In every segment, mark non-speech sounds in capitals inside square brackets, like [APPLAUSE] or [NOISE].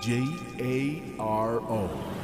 J A R O.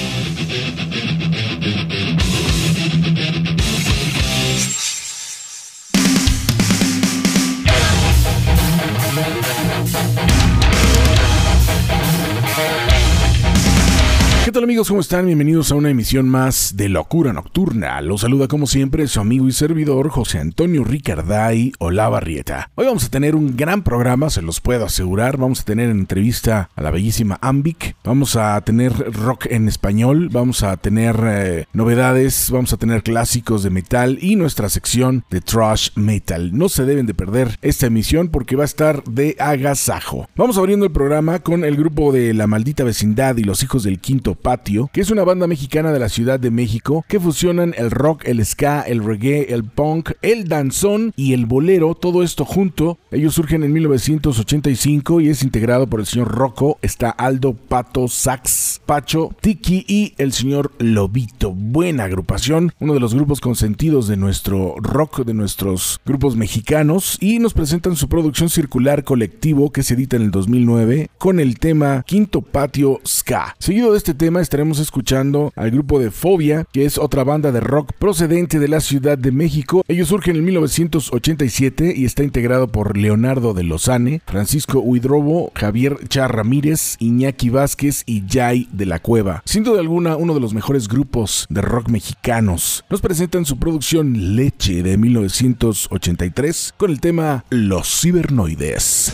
¿Qué tal amigos? ¿Cómo están? Bienvenidos a una emisión más de Locura Nocturna. Los saluda como siempre su amigo y servidor José Antonio Ricarday Olavarrieta. Hoy vamos a tener un gran programa, se los puedo asegurar. Vamos a tener entrevista a la bellísima Ambic. Vamos a tener rock en español. Vamos a tener eh, novedades. Vamos a tener clásicos de metal y nuestra sección de trash metal. No se deben de perder esta emisión porque va a estar de agasajo. Vamos abriendo el programa con el grupo de La Maldita Vecindad y los Hijos del Quinto Patio, que es una banda mexicana de la Ciudad de México que fusionan el rock, el ska, el reggae, el punk, el danzón y el bolero, todo esto junto. Ellos surgen en 1985 y es integrado por el señor Rocco, está Aldo Pato Sax, Pacho, Tiki y el señor Lobito. Buena agrupación, uno de los grupos consentidos de nuestro rock, de nuestros grupos mexicanos y nos presentan su producción circular colectivo que se edita en el 2009 con el tema Quinto Patio Ska. Seguido de este tema estaremos escuchando al grupo de Fobia, que es otra banda de rock procedente de la Ciudad de México. Ellos surgen en 1987 y está integrado por Leonardo de Lozane, Francisco Huidrobo, Javier Char Ramírez, Iñaki Vázquez y Jay de la Cueva. Sin duda alguna, uno de los mejores grupos de rock mexicanos. Nos presentan su producción Leche de 1983 con el tema Los Cibernoides.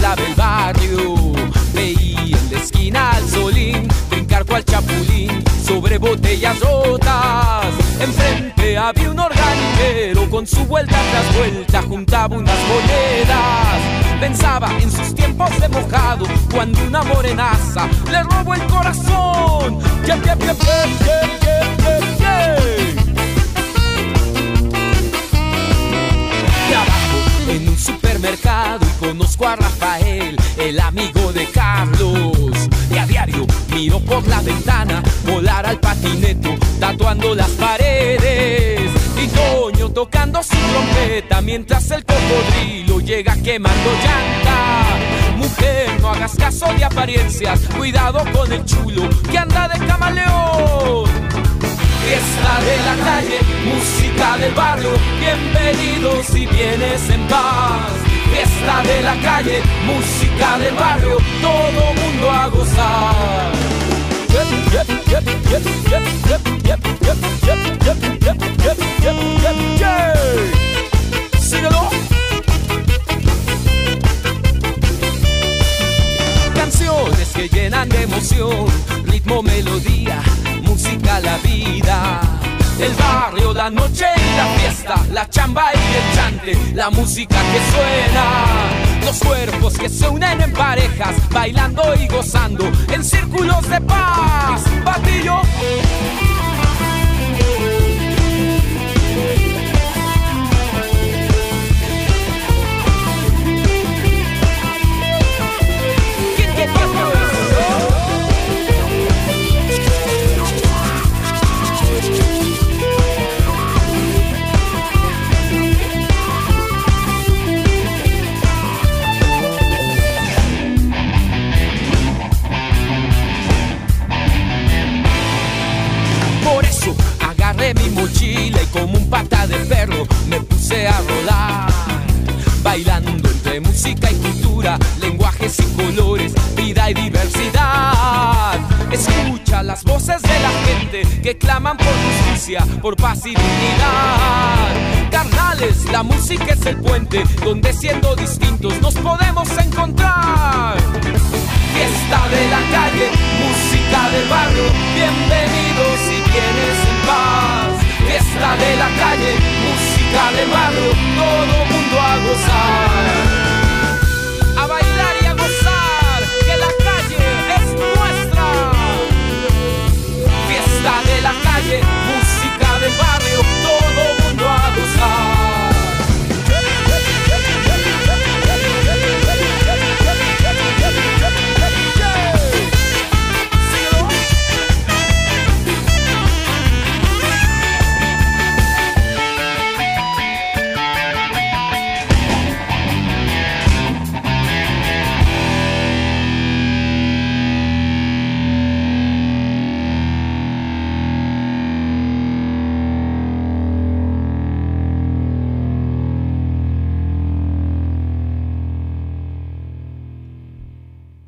Contemplaba el barrio. Veía en la esquina al solín brincar cual chapulín sobre botellas rotas. Enfrente había un organiquero con su vuelta tras vuelta juntaba unas monedas. Pensaba en sus tiempos de mojado cuando una morenaza le robó el corazón. Conozco a Rafael, el amigo de Carlos. Y a diario miro por la ventana volar al patineto, tatuando las paredes. Y Toño tocando su trompeta mientras el cocodrilo llega quemando llanta. Mujer, no hagas caso de apariencias, cuidado con el chulo que anda de camaleón. Fiesta de la calle, música del barrio, bienvenido si vienes en paz. Fiesta de la calle, música del barrio, todo mundo a gozar. Síguelo. Canciones que llenan de emoción, ritmo, melodía, música, la vida. El barrio, la noche y la fiesta, la chamba y el chante, la música que suena. Los cuerpos que se unen en parejas, bailando y gozando en círculos de paz. Batillo. Mochila y como un pata de perro me puse a rodar. Bailando entre música y cultura, lenguajes y colores, vida y diversidad. Escucha las voces de la gente que claman por justicia, por paz y dignidad. Carnales, la música es el puente donde siendo distintos nos podemos encontrar. Fiesta de la calle, música del barrio, bienvenidos si vienes en paz. Fiesta de la calle, música del barrio, todo mundo a gozar.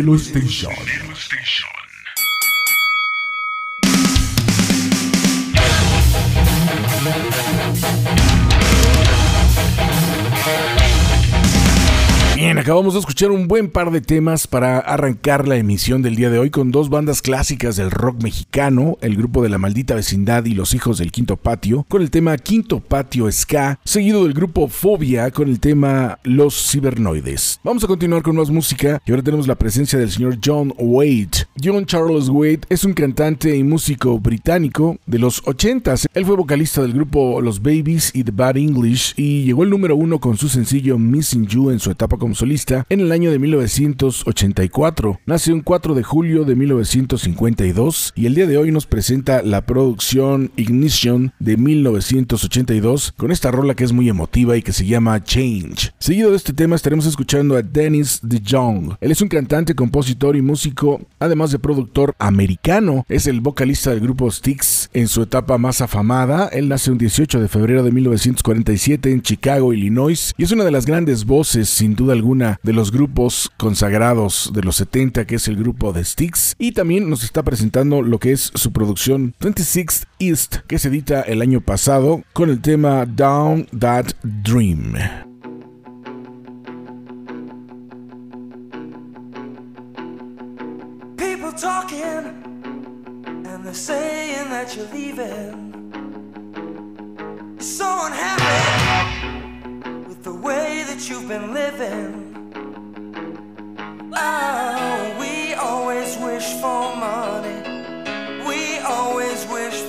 Nelo Station. Acabamos de escuchar un buen par de temas para arrancar la emisión del día de hoy con dos bandas clásicas del rock mexicano, el grupo de la maldita vecindad y los hijos del quinto patio, con el tema Quinto Patio Ska, seguido del grupo Fobia con el tema Los Cibernoides. Vamos a continuar con más música y ahora tenemos la presencia del señor John Wade. John Charles Wade es un cantante y músico británico de los 80s. Él fue vocalista del grupo Los Babies y The Bad English y llegó al número uno con su sencillo Missing You en su etapa como solista en el año de 1984. Nació un 4 de julio de 1952 y el día de hoy nos presenta la producción Ignition de 1982 con esta rola que es muy emotiva y que se llama Change. Seguido de este tema estaremos escuchando a Dennis DeJong. Él es un cantante, compositor y músico, además de productor americano. Es el vocalista del grupo Styx en su etapa más afamada. Él nace un 18 de febrero de 1947 en Chicago, Illinois y es una de las grandes voces sin duda alguna de los grupos consagrados de los 70 que es el grupo de Styx y también nos está presentando lo que es su producción 26 East que se edita el año pasado con el tema Down That Dream. Talking and they're saying that you're leaving. So unhappy with the way that you've been living. Oh, we always wish for money. We always wish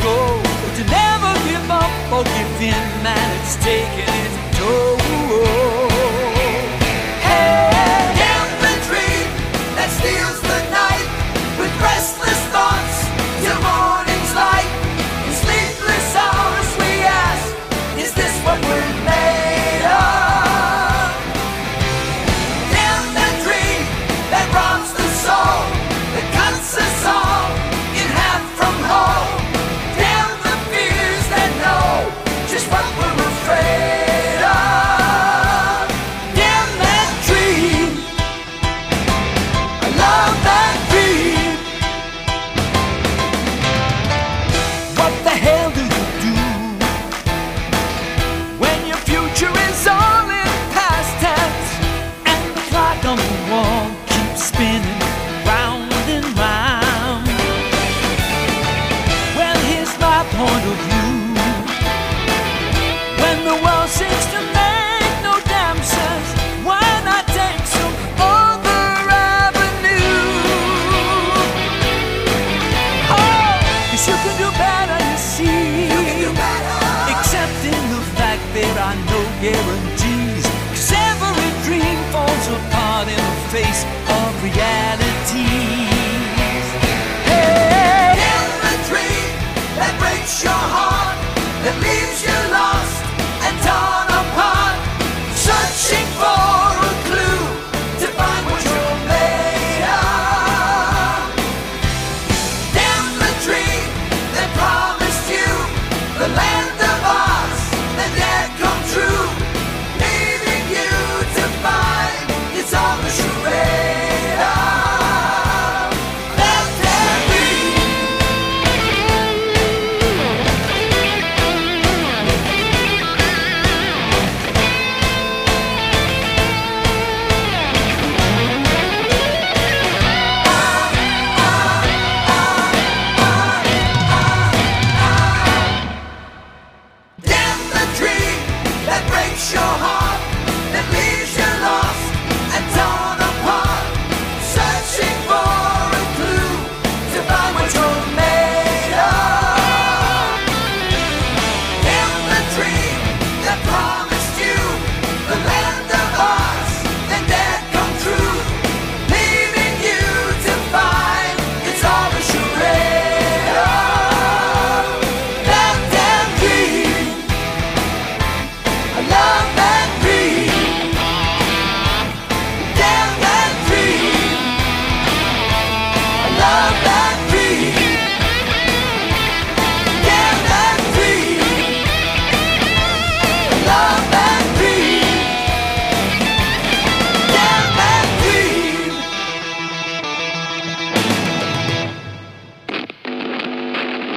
go. But to never give up or give in, man, it's taking its toll.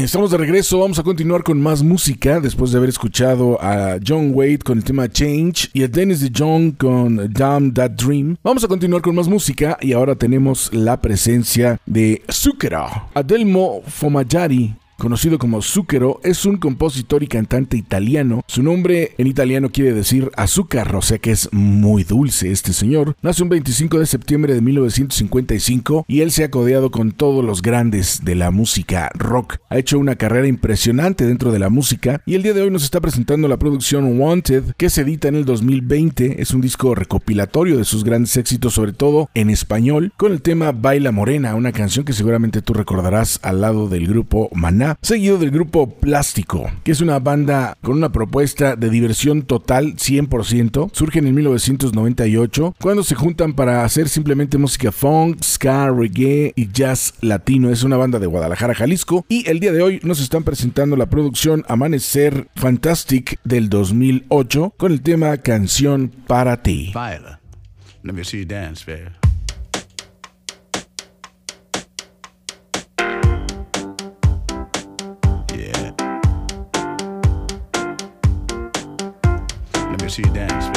Estamos de regreso. Vamos a continuar con más música después de haber escuchado a John Wade con el tema Change y a Dennis DeJong con Damn That Dream. Vamos a continuar con más música y ahora tenemos la presencia de Zucchero, Adelmo Fomayari conocido como Zucchero, es un compositor y cantante italiano. Su nombre en italiano quiere decir azúcar, o sea que es muy dulce este señor. Nace un 25 de septiembre de 1955 y él se ha codeado con todos los grandes de la música rock. Ha hecho una carrera impresionante dentro de la música y el día de hoy nos está presentando la producción Wanted que se edita en el 2020. Es un disco recopilatorio de sus grandes éxitos, sobre todo en español, con el tema Baila Morena, una canción que seguramente tú recordarás al lado del grupo Maná, seguido del grupo Plástico, que es una banda con una propuesta de diversión total 100%. Surge en 1998 cuando se juntan para hacer simplemente música funk, ska, reggae y jazz latino. Es una banda de Guadalajara, Jalisco y el día de hoy nos están presentando la producción Amanecer Fantastic del 2008 con el tema Canción para ti. Let me see you dance. Me see you dance,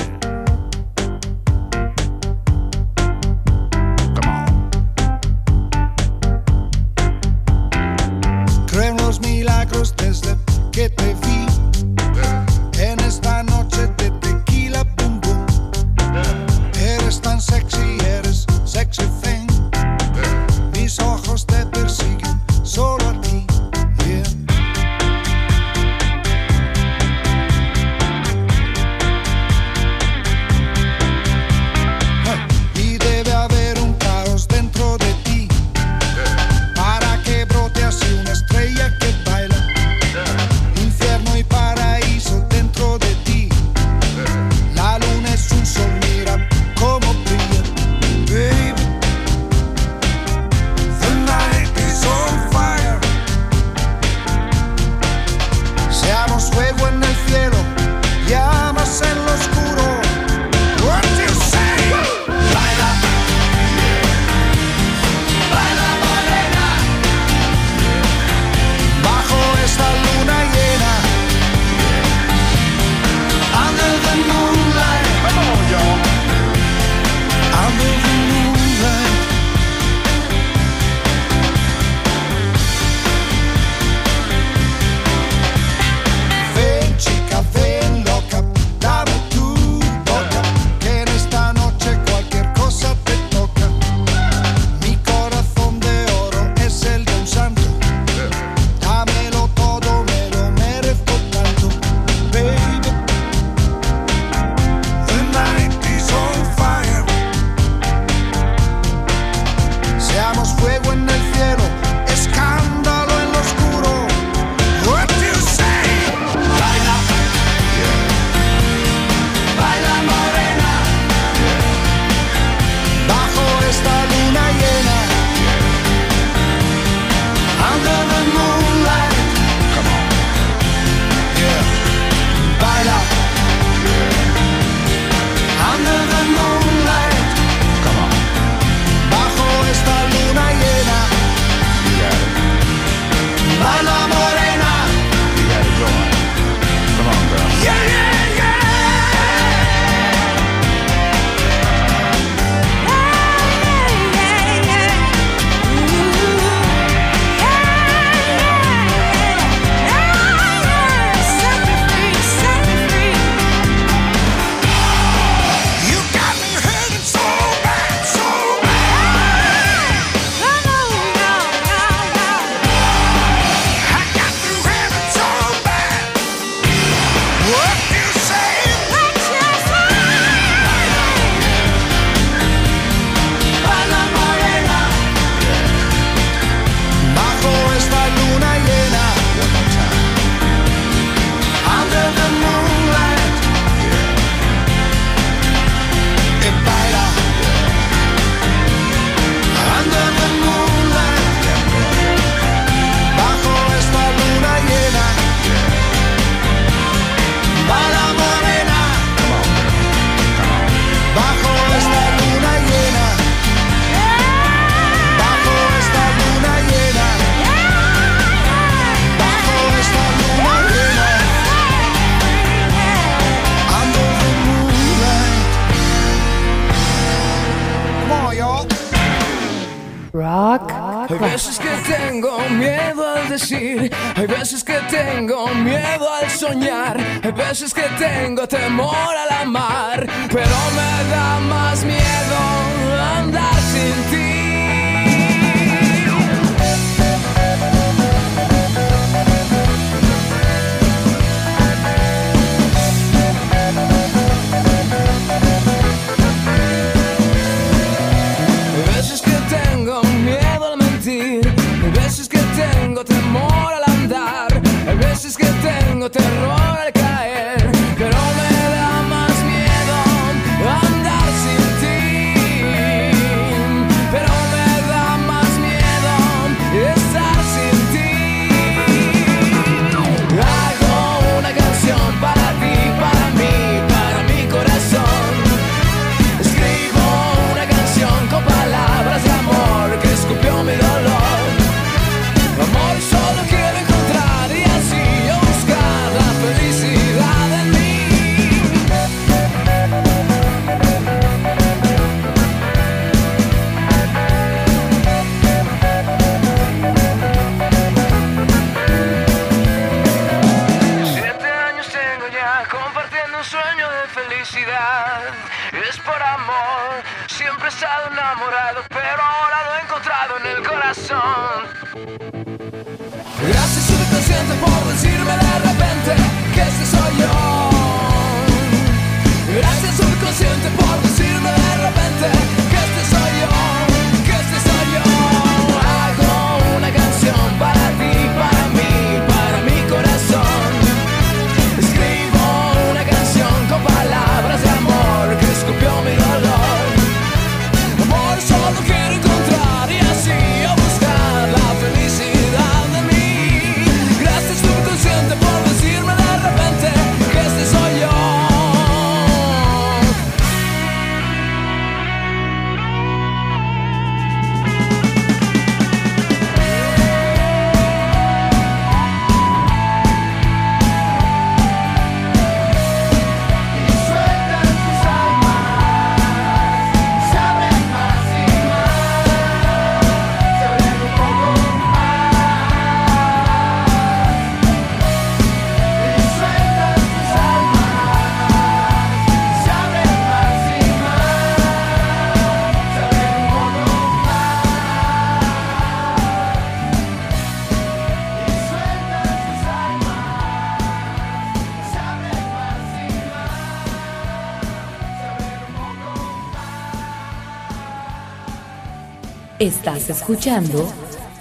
Estás escuchando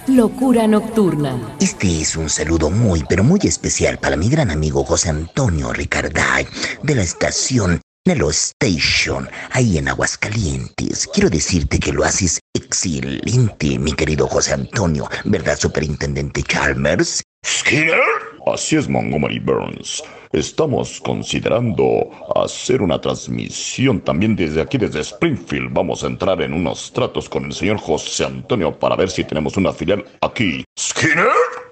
Locura Nocturna. Este es un saludo muy, pero muy especial para mi gran amigo José Antonio Ricarday de la estación Nelo Station, ahí en Aguascalientes. Quiero decirte que lo haces excelente, mi querido José Antonio, ¿verdad, Superintendente Chalmers? ¿Skinner? Así es, Montgomery Burns. Estamos considerando hacer una transmisión también desde aquí, desde Springfield. Vamos a entrar en unos tratos con el señor José Antonio para ver si tenemos una filial aquí. ¿Skinner?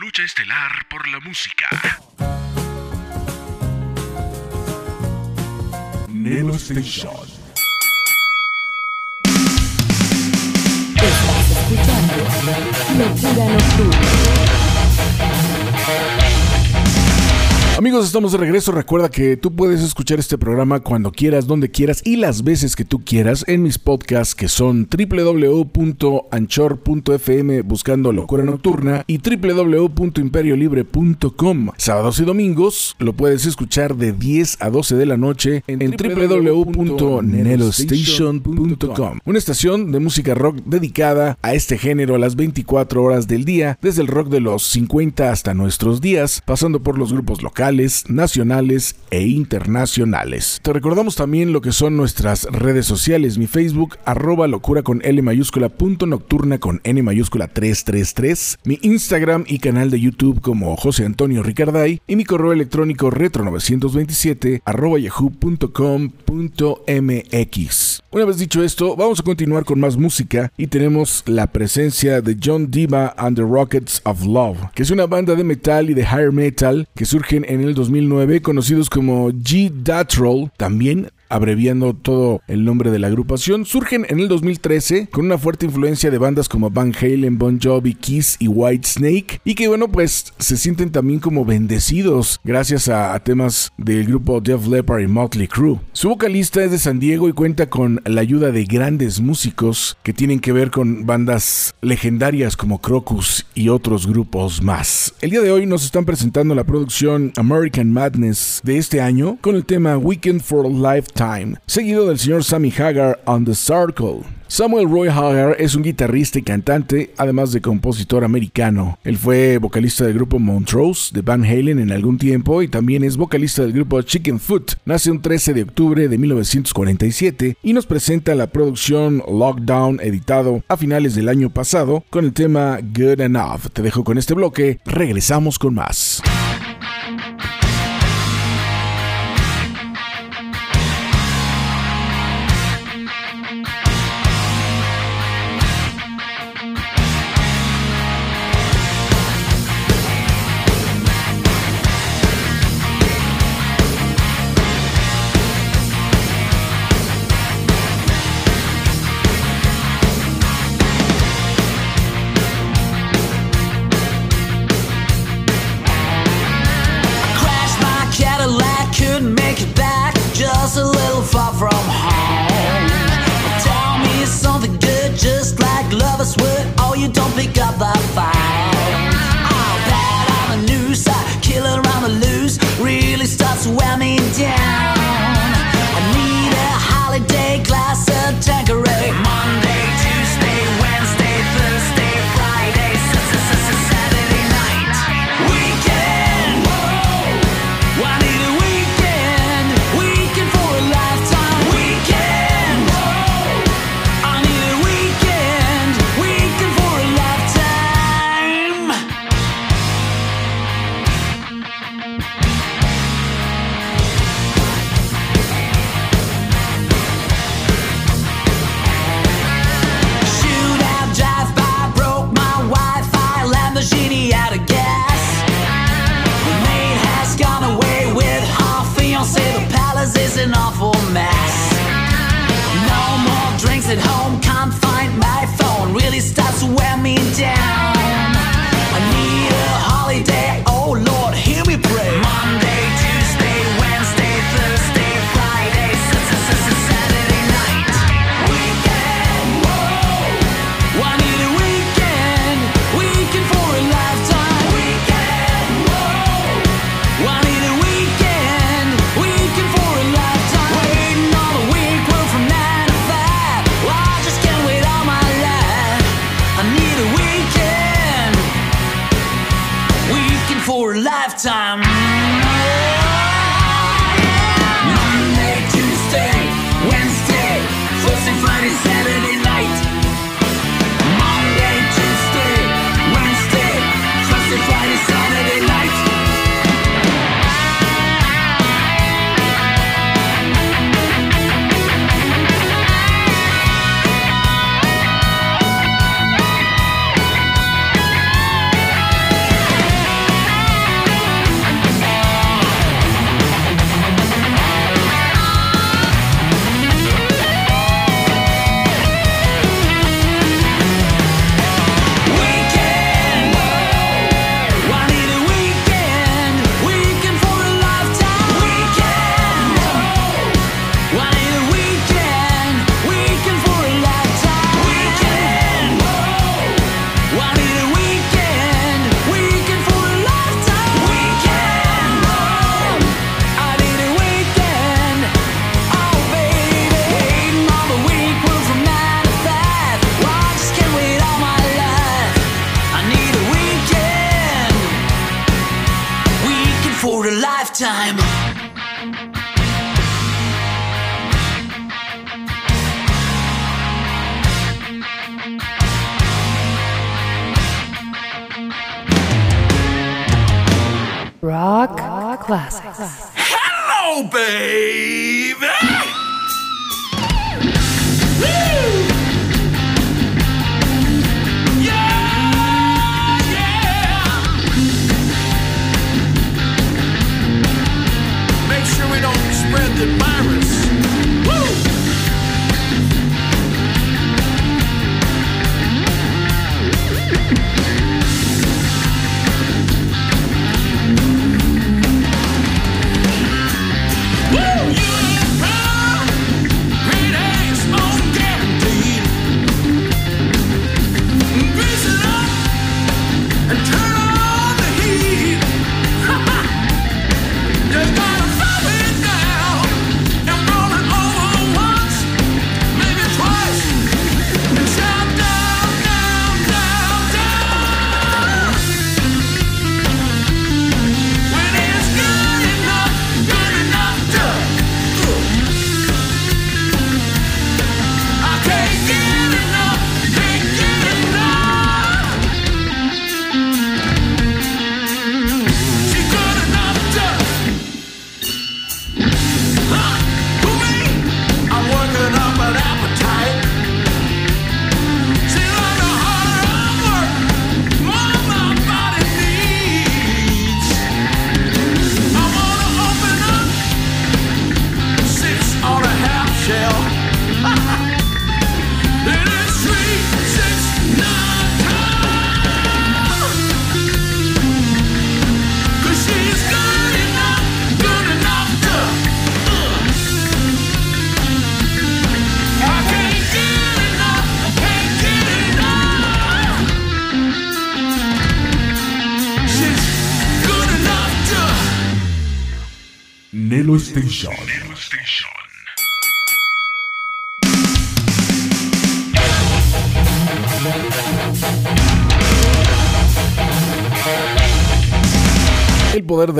lucha estelar por la música. Nelo Station. Estás escuchando Locura Nocturna. Amigos, estamos de regreso. Recuerda que tú puedes escuchar este programa cuando quieras, donde quieras y las veces que tú quieras en mis podcasts que son www.anchor.fm buscando Locura Nocturna y www.imperiolibre.com. Sábados y domingos lo puedes escuchar de 10 a 12 de la noche en, www.nelostation.com. Una estación de música rock dedicada a este género a las 24 horas del día, desde el rock de los 50 hasta nuestros días, pasando por los grupos locales nacionales e internacionales. Te recordamos también lo que son nuestras redes sociales, mi Facebook, arroba locura con L mayúscula, punto nocturna con N mayúscula 333, mi Instagram y canal de YouTube como José Antonio Ricarday y mi correo electrónico retro927 arroba yahoo.com.mx. Una vez dicho esto, vamos a continuar con más música y tenemos la presencia de John Diva and the Rockets of Love, que es una banda de metal y de higher metal que surgen en el 2009, conocidos como G Datrol, también abreviando todo el nombre de la agrupación, surgen en el 2013 con una fuerte influencia de bandas como Van Halen, Bon Jovi, Kiss y White Snake y que bueno pues se sienten también como bendecidos gracias a, temas del grupo Def Leppard y Motley Crue. Su vocalista es de San Diego y cuenta con la ayuda de grandes músicos que tienen que ver con bandas legendarias como Crocus y otros grupos más. El día de hoy nos están presentando la producción American Madness de este año con el tema Weekend for a Lifetime seguido del señor Sammy Hagar on the Circle. Samuel Roy Hagar es un guitarrista y cantante, además de compositor americano. Él fue vocalista del grupo Montrose de Van Halen en algún tiempo y también es vocalista del grupo Chicken Foot. Nace un 13 de octubre de 1947 y nos presenta la producción Lockdown editado a finales del año pasado con el tema Good Enough. Te dejo con este bloque, regresamos con más.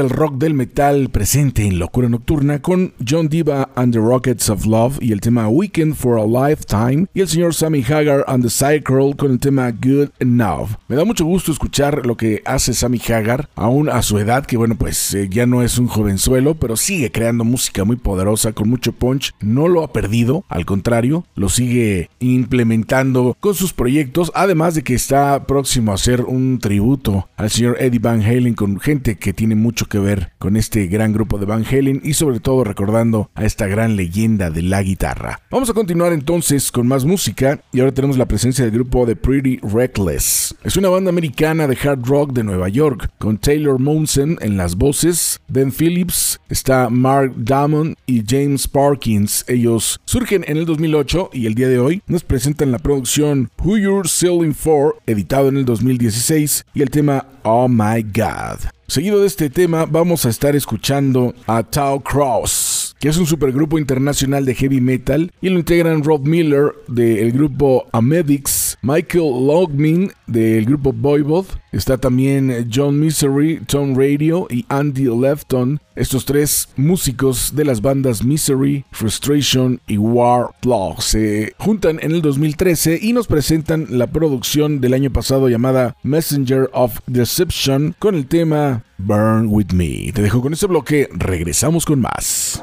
Del rock del metal presente en Locura Nocturna con John Diva and the Rockets of Love y el tema Weekend for a Lifetime y el señor Sammy Hagar and the Cycle con el tema Good Enough. Me da mucho gusto escuchar lo que hace Sammy Hagar, aún a su edad, que bueno, pues eh, ya no es un jovenzuelo, pero sigue creando música muy poderosa con mucho punch. No lo ha perdido, al contrario, lo sigue implementando con sus proyectos, además de que está próximo a hacer un tributo al señor Eddie Van Halen con gente que tiene mucho que ver con este gran grupo de Van Halen y sobre todo recordando a esta gran leyenda de la guitarra. Vamos a continuar entonces con más música y ahora tenemos la presencia del grupo de Pretty Reckless. Es una banda americana de hard rock de Nueva York con Taylor Monson en las voces, Ben Phillips, está Mark Damon y James Parkins. Ellos surgen en el 2008 y el día de hoy nos presentan la producción Who You're Selling For, editado en el 2016 y el tema Oh My God. Seguido de este tema, vamos a estar escuchando a Tau Cross, que es un supergrupo internacional de heavy metal, y lo integran Rob Miller del grupo Amedix, Michael Logmin del grupo Voivod, está también John Misery, Tom Radio y Andy Lefton, estos tres músicos de las bandas Misery, Frustration y War se juntan en el 2013 y nos presentan la producción del año pasado llamada Messenger of Deception con el tema Burn With Me. Te dejo con este bloque, regresamos con más.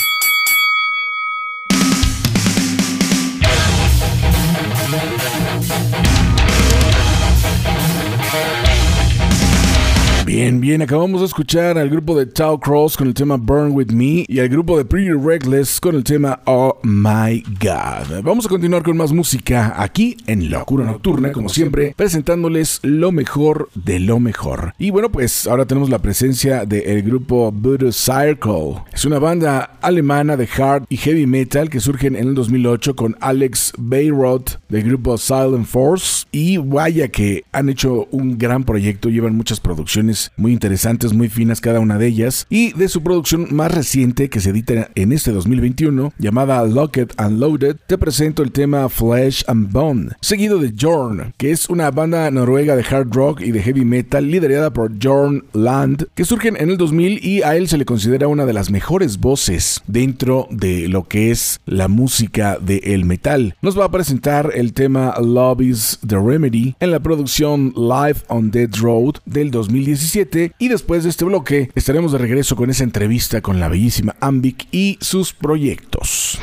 Bien, bien, acabamos de escuchar al grupo de Tau Cross con el tema Burn With Me y al grupo de Pretty Reckless con el tema Oh My God. Vamos a continuar con más música aquí en Locura Nocturna, como siempre, presentándoles lo mejor de lo mejor. Y bueno, pues ahora tenemos la presencia del grupo Voodoo Circle. Es una banda alemana de hard y heavy metal que surgen en el 2008 con Alex Bayroth del grupo Silent Force. Y vaya que han hecho un gran proyecto, llevan muchas producciones muy interesantes, muy finas cada una de ellas, y de su producción más reciente que se edita en este 2021, llamada Locked and Loaded, te presento el tema Flesh and Bone, seguido de Jorn, que es una banda noruega de hard rock y de heavy metal liderada por Jorn Land, que surgen en el 2000 y a él se le considera una de las mejores voces dentro de lo que es la música del el metal. Nos va a presentar el tema Love is the Remedy en la producción Live on Dead Road del 2017 y después de este bloque estaremos de regreso con esa entrevista con la bellísima Ambic y sus proyectos.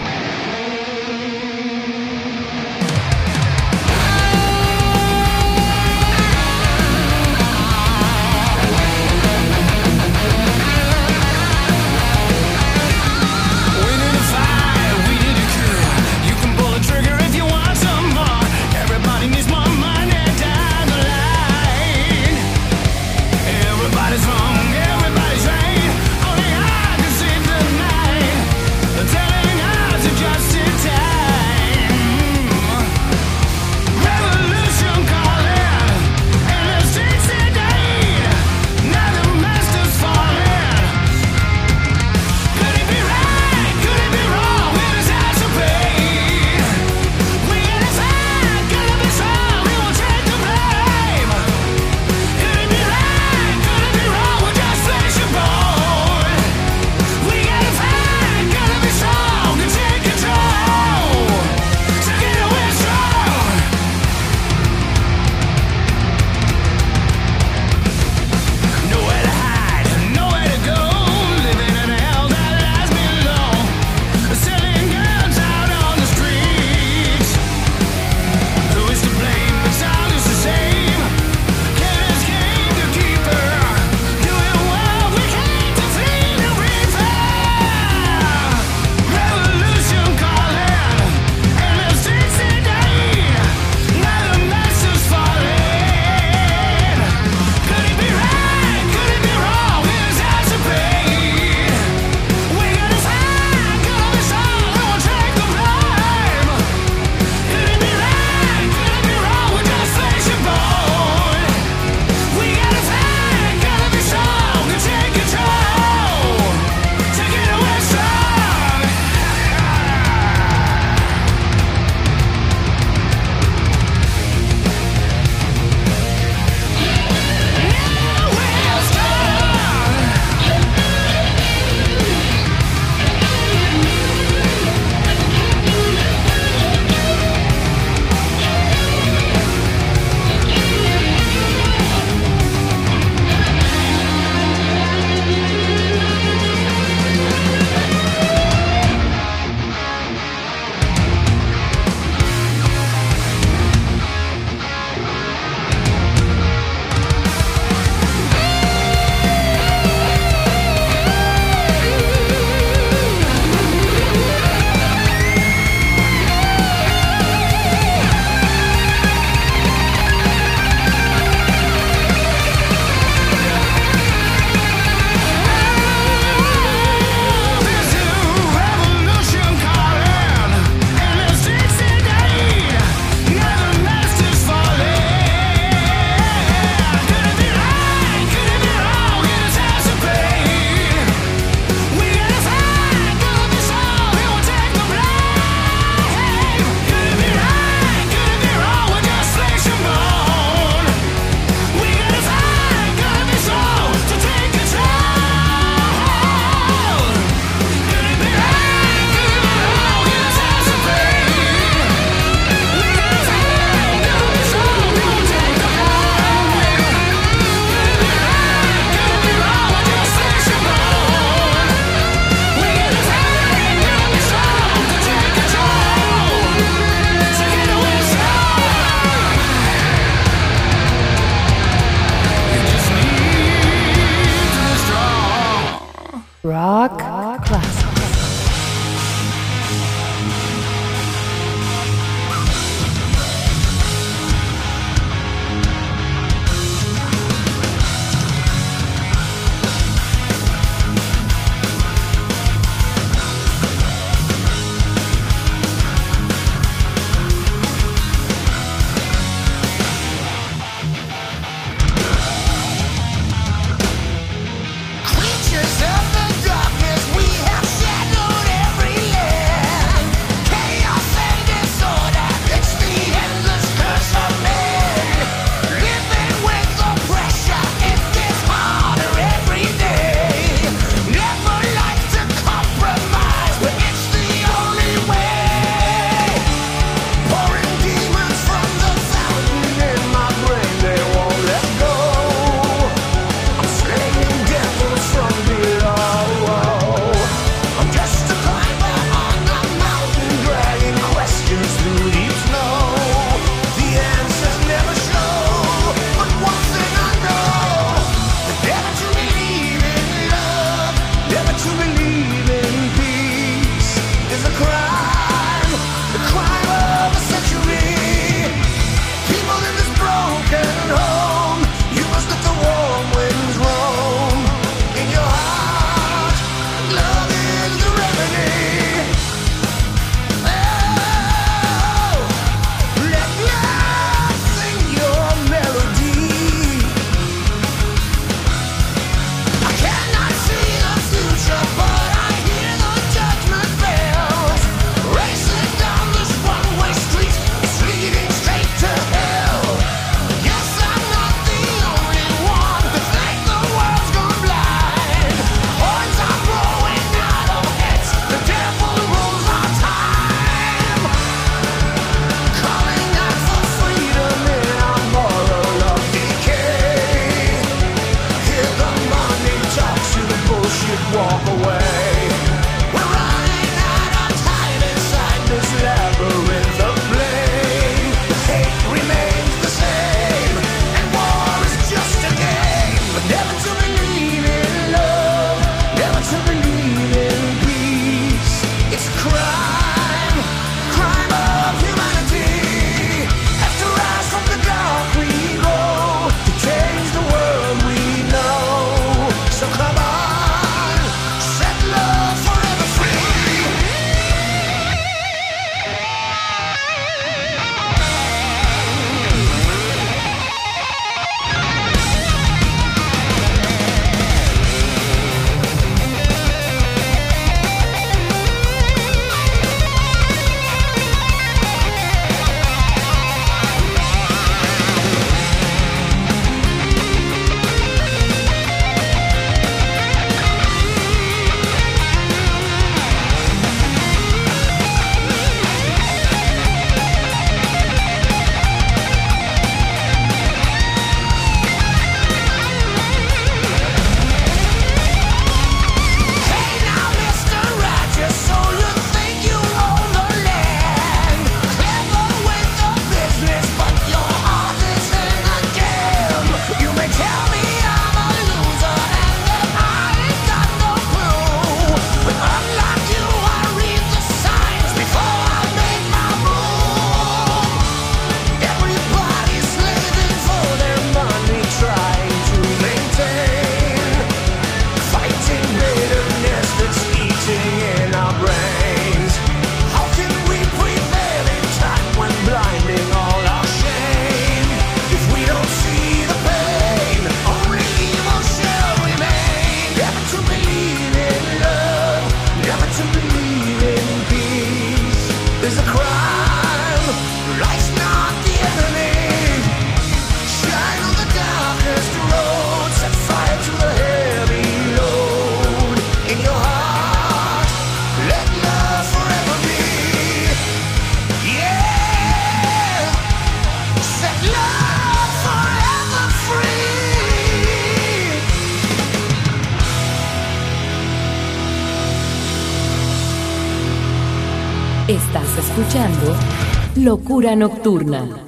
Locura Nocturna.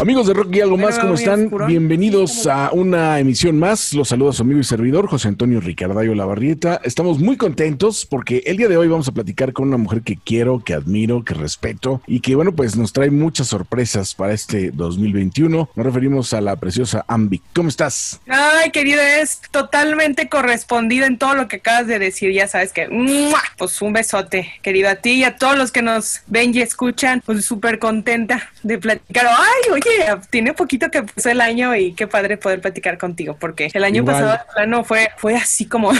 Amigos de Rock y algo más, ¿cómo están? Bienvenidos a una emisión más. Los saluda su amigo y servidor, José Antonio Ricardayo Lavarrieta. Estamos muy contentos porque el día de hoy vamos a platicar con una mujer que quiero, que admiro, que respeto y que, bueno, pues nos trae muchas sorpresas para este 2021. Nos referimos a la preciosa Ambic. ¿Cómo estás? Ay, querido, es totalmente correspondido en todo lo que acabas de decir. Ya sabes que, ¡mua! pues un besote, querido, a ti y a todos los que nos ven y escuchan. Pues súper contenta de platicar. Ay, oye, tiene poquito que pasó el año y qué padre poder platicar contigo, porque el año Igual. pasado, plano, fue, fue así como.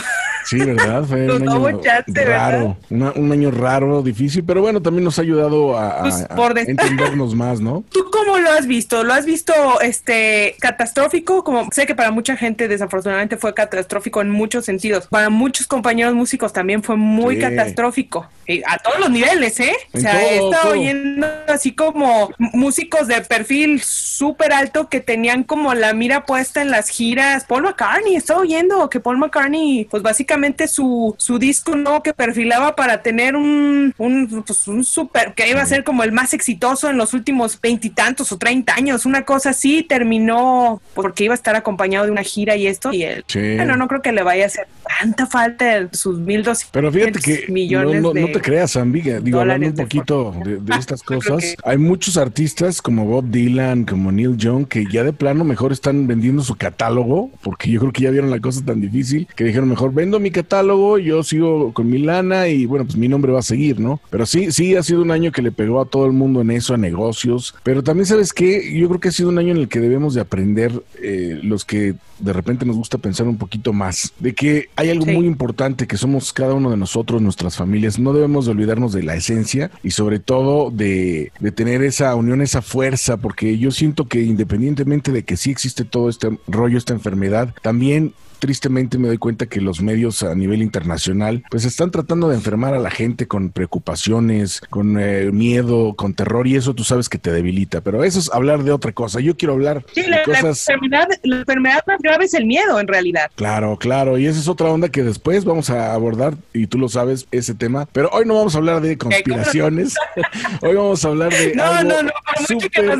Sí, ¿verdad? Fue [LAUGHS] un año bochaste, raro, una- un año raro, difícil, pero bueno, también nos ha ayudado a, Pues, por entendernos más, ¿no? [LAUGHS] ¿Tú cómo lo has visto? ¿Lo has visto este catastrófico? Como sé que para mucha gente desafortunadamente fue catastrófico en muchos sentidos. Para muchos compañeros músicos también fue muy Sí. catastrófico. Y a todos los niveles, ¿eh? o sea, todo, he estado todo. oyendo así como músicos de perfil súper alto que tenían como la mira puesta en las giras. Paul McCartney, estaba oyendo que Paul McCartney, pues básicamente su, su disco no que perfilaba para tener un, un, pues, un súper, que iba a ser como el más exitoso en los últimos veintitantos o treinta años, una cosa así, terminó porque iba a estar acompañado de una gira y esto. Y él, Sí. bueno, no creo que le vaya a hacer tanta falta sus mil doscientos Pero fíjate que no, millones no, de no te creas, Ambiga. Digo, hablando un de poquito de, de [LAUGHS] Ah, estas cosas, que- hay muchos artistas como Bob Dylan, como Neil Young, que ya de plano mejor están vendiendo su catálogo, porque yo creo que ya vieron la cosa tan difícil, que dijeron mejor vendo mi catálogo, yo sigo con mi lana y bueno, pues mi nombre va a seguir, ¿no? Pero sí, sí ha sido un año que le pegó a todo el mundo en eso, a negocios, pero también sabes que yo creo que ha sido un año en el que debemos de aprender eh, los que de repente nos gusta pensar un poquito más, de que hay algo Sí. muy importante que somos cada uno de nosotros, nuestras familias, no debemos de olvidarnos de la esencia y sobre todo de, de tener esa unión, esa fuerza, porque yo siento que independientemente de que sí existe todo este rollo, esta enfermedad, también tristemente me doy cuenta que los medios a nivel internacional pues están tratando de enfermar a la gente con preocupaciones, con eh, miedo, con terror y eso tú sabes que te debilita, pero eso es hablar de otra cosa. Yo quiero hablar Sí, de la, enfermedad, la enfermedad más grave es el miedo, en realidad. Claro, claro, y esa es otra onda que después vamos a abordar, y tú lo sabes, ese tema, pero hoy no vamos a hablar de conspiraciones, [LAUGHS] hoy vamos a hablar de [LAUGHS] No, algo no, no, por mucho que nos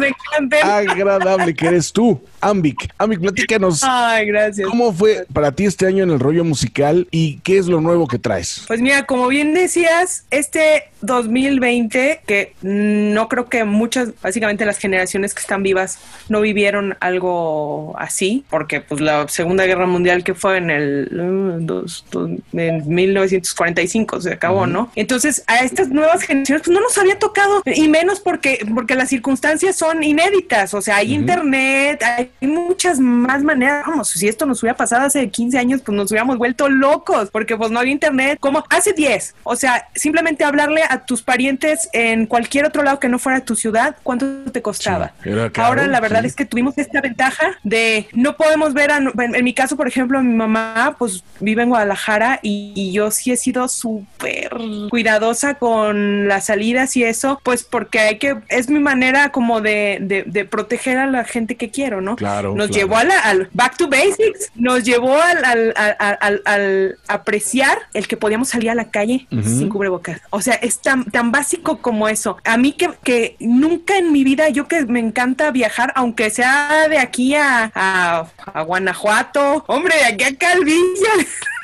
agradable que eres tú, Ambic. Ambic, platícanos, Ay, gracias. ¿cómo fue para ti este año en el rollo musical y qué es lo nuevo que traes? Pues mira, como bien decías, este 2020, que no creo que muchas, básicamente las generaciones que están vivas no vivieron algo así, porque pues la Segunda Guerra Mundial que fue en el uh, dos- dos- en 1945 se acabó, ¿no? Entonces a estas nuevas generaciones pues no nos había tocado y menos porque porque las circunstancias son inéditas, o sea, hay internet, hay muchas más maneras, vamos, si esto nos hubiera pasado hace 15 años, pues nos hubiéramos vuelto locos, porque pues no había internet, como hace 10, o sea, simplemente hablarle a tus parientes en cualquier otro lado que no fuera tu ciudad, ¿cuánto te costaba? Sí, caro, Ahora la verdad sí. es que tuvimos esta ventaja de no podemos ver, a, en, en mi caso, por ejemplo, mi mamá pues vive en Guadalajara y, y yo sí he sido súper cuidadosa con las salidas y eso, pues porque hay que, es mi manera como de, de, de proteger a la gente que quiero, ¿no? Claro, Nos claro. llevó a la- al back to basics, nos llevó al, al, al- al- al- al apreciar el que podíamos salir a la calle sin cubrebocas. O sea, es tan, tan básico como eso. A mí que, que nunca en mi vida, yo que me encanta viajar, aunque sea de aquí a, a, a Guanajuato, hombre, de aquí a Calvilla.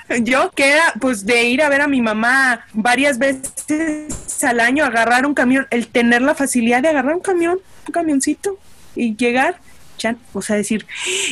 [LAUGHS] yo que era pues de ir a ver a mi mamá varias veces al año, agarrar un camión, el tener la facilidad de agarrar un camión, un camioncito y llegar. O sea, decir,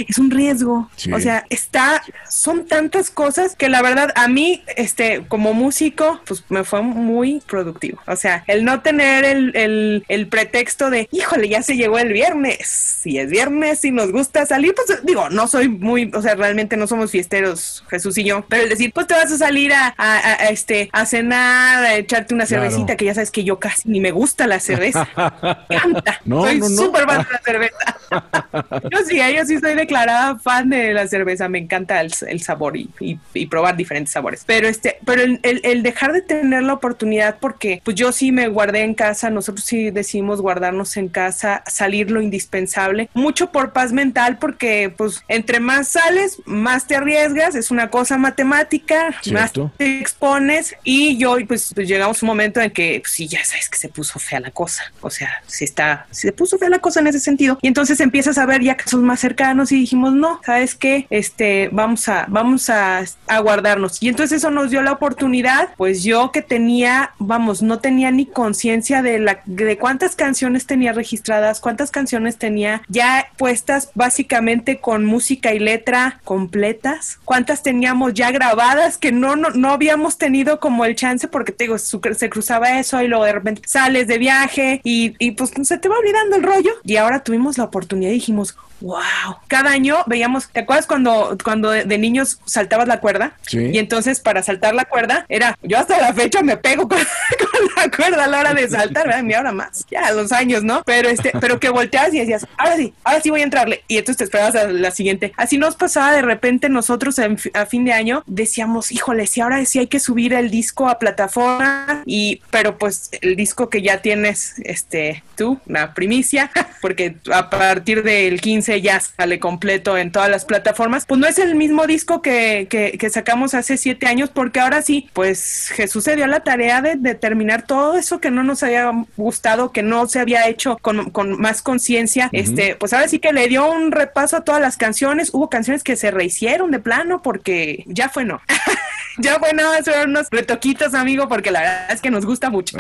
es un riesgo. Sí. O sea, está, son tantas cosas que la verdad a mí, este, como músico, pues me fue muy productivo. O sea, el no tener el, el, el pretexto de, híjole, ya se llegó el viernes. Si es viernes y nos gusta salir, pues digo, no soy muy, o sea, realmente no somos fiesteros, Jesús y yo, pero el decir, pues te vas a salir a, a- a- a, este, a cenar, a echarte una Claro. cervecita, que ya sabes que yo casi ni me gusta la cerveza. [LAUGHS] Me encanta. No, soy no, no. súper fan de la cerveza. [LAUGHS] Yo sí, yo sí soy declarada fan de la cerveza, me encanta el, el sabor y, y- y probar diferentes sabores. Pero este, pero el, el- el dejar de tener la oportunidad, porque pues yo sí me guardé en casa, nosotros sí decidimos guardarnos en casa, salir lo indispensable, mucho por paz mental, porque pues entre más sales, más te arriesgas, es una cosa matemática, más Cierto. te expones y yo pues, pues, llegamos a un momento en que pues, sí, ya sabes que se puso fea la cosa, o sea, sí está, se puso fea la cosa en ese sentido y entonces empiezas a ver ya casos más cercanos y dijimos, no, ¿sabes qué? Este, vamos a, vamos a, a guardarnos y entonces eso nos dio la oportunidad, pues yo que tenía, vamos, no tenía ni conciencia de la, de cuántas canciones tenía registradas, cuántas canciones tenía ya puestas básicamente con música y letra completas, cuántas teníamos ya grabadas que no, no, no habíamos tenido como el chance porque te digo, se cruzaba eso y luego de repente sales de viaje y, y pues se te va olvidando el rollo y ahora tuvimos la oportunidad y dijimos, dijimos, wow, cada año veíamos, ¿te acuerdas cuando, cuando de, niños saltabas la cuerda? Sí. Y entonces para saltar la cuerda era, yo hasta la fecha me pego [LAUGHS] con, con la cuerda a la hora de saltar, ¿verdad? Ni ahora más, ya a los años, ¿no? Pero este, pero que volteabas y decías, ahora sí, ahora sí voy a entrarle. Y entonces te esperabas a la siguiente. Así nos pasaba de repente nosotros en a fin de año, decíamos, híjole, si ahora sí hay que subir el disco a plataforma y, pero pues el disco que ya tienes, este, tú, la primicia, [LAUGHS] porque a partir del 15 ya sale completo en todas las plataformas, pues no es el mismo disco que, que, que sacamos hace siete años, porque ahora sí, pues Jesús se dio la tarea de, de terminar todo eso que no nos había gustado, que no se había hecho con, con más conciencia, este, pues ahora sí que le dio un repaso a todas las canciones, hubo canciones que se rehicieron de plano, porque ya fue no. [LAUGHS] Ya fue nada, fueron unos retoquitos, amigo, porque la verdad es que nos gusta mucho.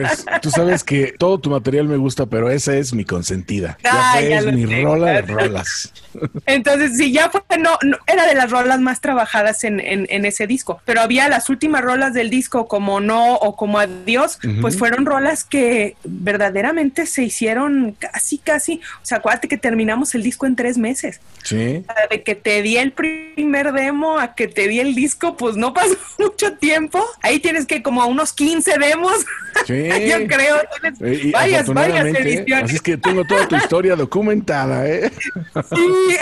Es- tú sabes que todo tu material me gusta, pero esa es mi consentida. Ya Ay, fue, ya es mi sé, rola de [LAUGHS] rolas. Entonces, sí, ya fue, no, no, era de las rolas más trabajadas en, en, en ese disco, pero había las últimas rolas del disco como No o como Adiós, pues fueron rolas que verdaderamente se hicieron casi, casi, o sea, acuérdate que terminamos el disco en tres meses. Sí. De que te di el primer demo a que te di el disco, pues no pasó [LAUGHS] mucho tiempo. Ahí tienes que como unos 15 demos. Sí. [LAUGHS] Yo creo. Tienes Eh, y varias, varias ediciones. Así es que tengo toda tu historia documentada, ¿eh? Sí.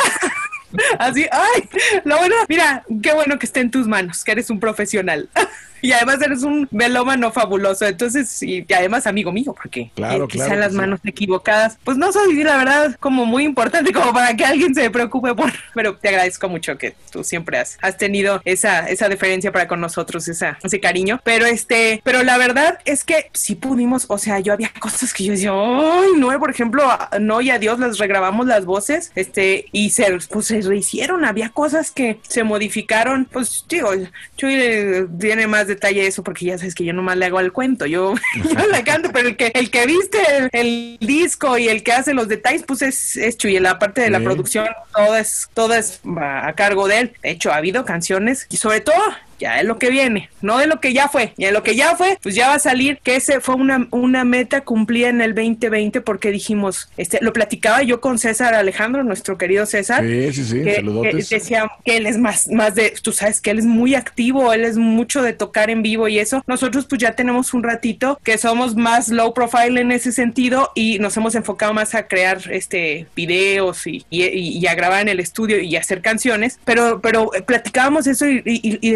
[LAUGHS] Así, ay, lo bueno, mira, qué bueno que esté en tus manos, que eres un profesional. [LAUGHS] Y además eres un melómano fabuloso. Entonces, y, además amigo mío, porque Claro, eh, quizá claro las sí. manos equivocadas, pues no soy, la verdad, como muy importante como para que alguien se preocupe por. Pero te agradezco mucho que tú siempre has, has tenido esa, esa deferencia para con nosotros, esa, ese cariño. Pero este, pero la verdad es que sí pudimos, o sea, yo había cosas que yo decía, ay, no, por ejemplo, no y adiós, las regrabamos las voces, este, y se, pues, se rehicieron, había cosas que se modificaron, pues digo, yo eh, tiene más detalle eso porque ya sabes que yo nomás le hago al cuento, yo, [LAUGHS] yo la canto, pero el que, el que viste el, el disco y el que hace los detalles, pues es, es Chuy, la parte de la producción, todo es, todo es a cargo de él. De hecho, ha habido canciones y sobre todo ya es lo que viene, no de lo que ya fue. Y de lo que ya fue, pues ya va a salir, que ese fue una, una meta cumplida en el 2020 porque dijimos, este, lo platicaba yo con César Alejandro, nuestro querido César. Sí, sí, sí, que, que decía que él es más, más de, tú sabes que él es muy activo, él es mucho de tocar en vivo y eso. Nosotros pues ya tenemos un ratito que somos más low profile en ese sentido y nos hemos enfocado más a crear este videos y, y- y a grabar en el estudio y hacer canciones, pero, pero eh, platicábamos eso y, y- y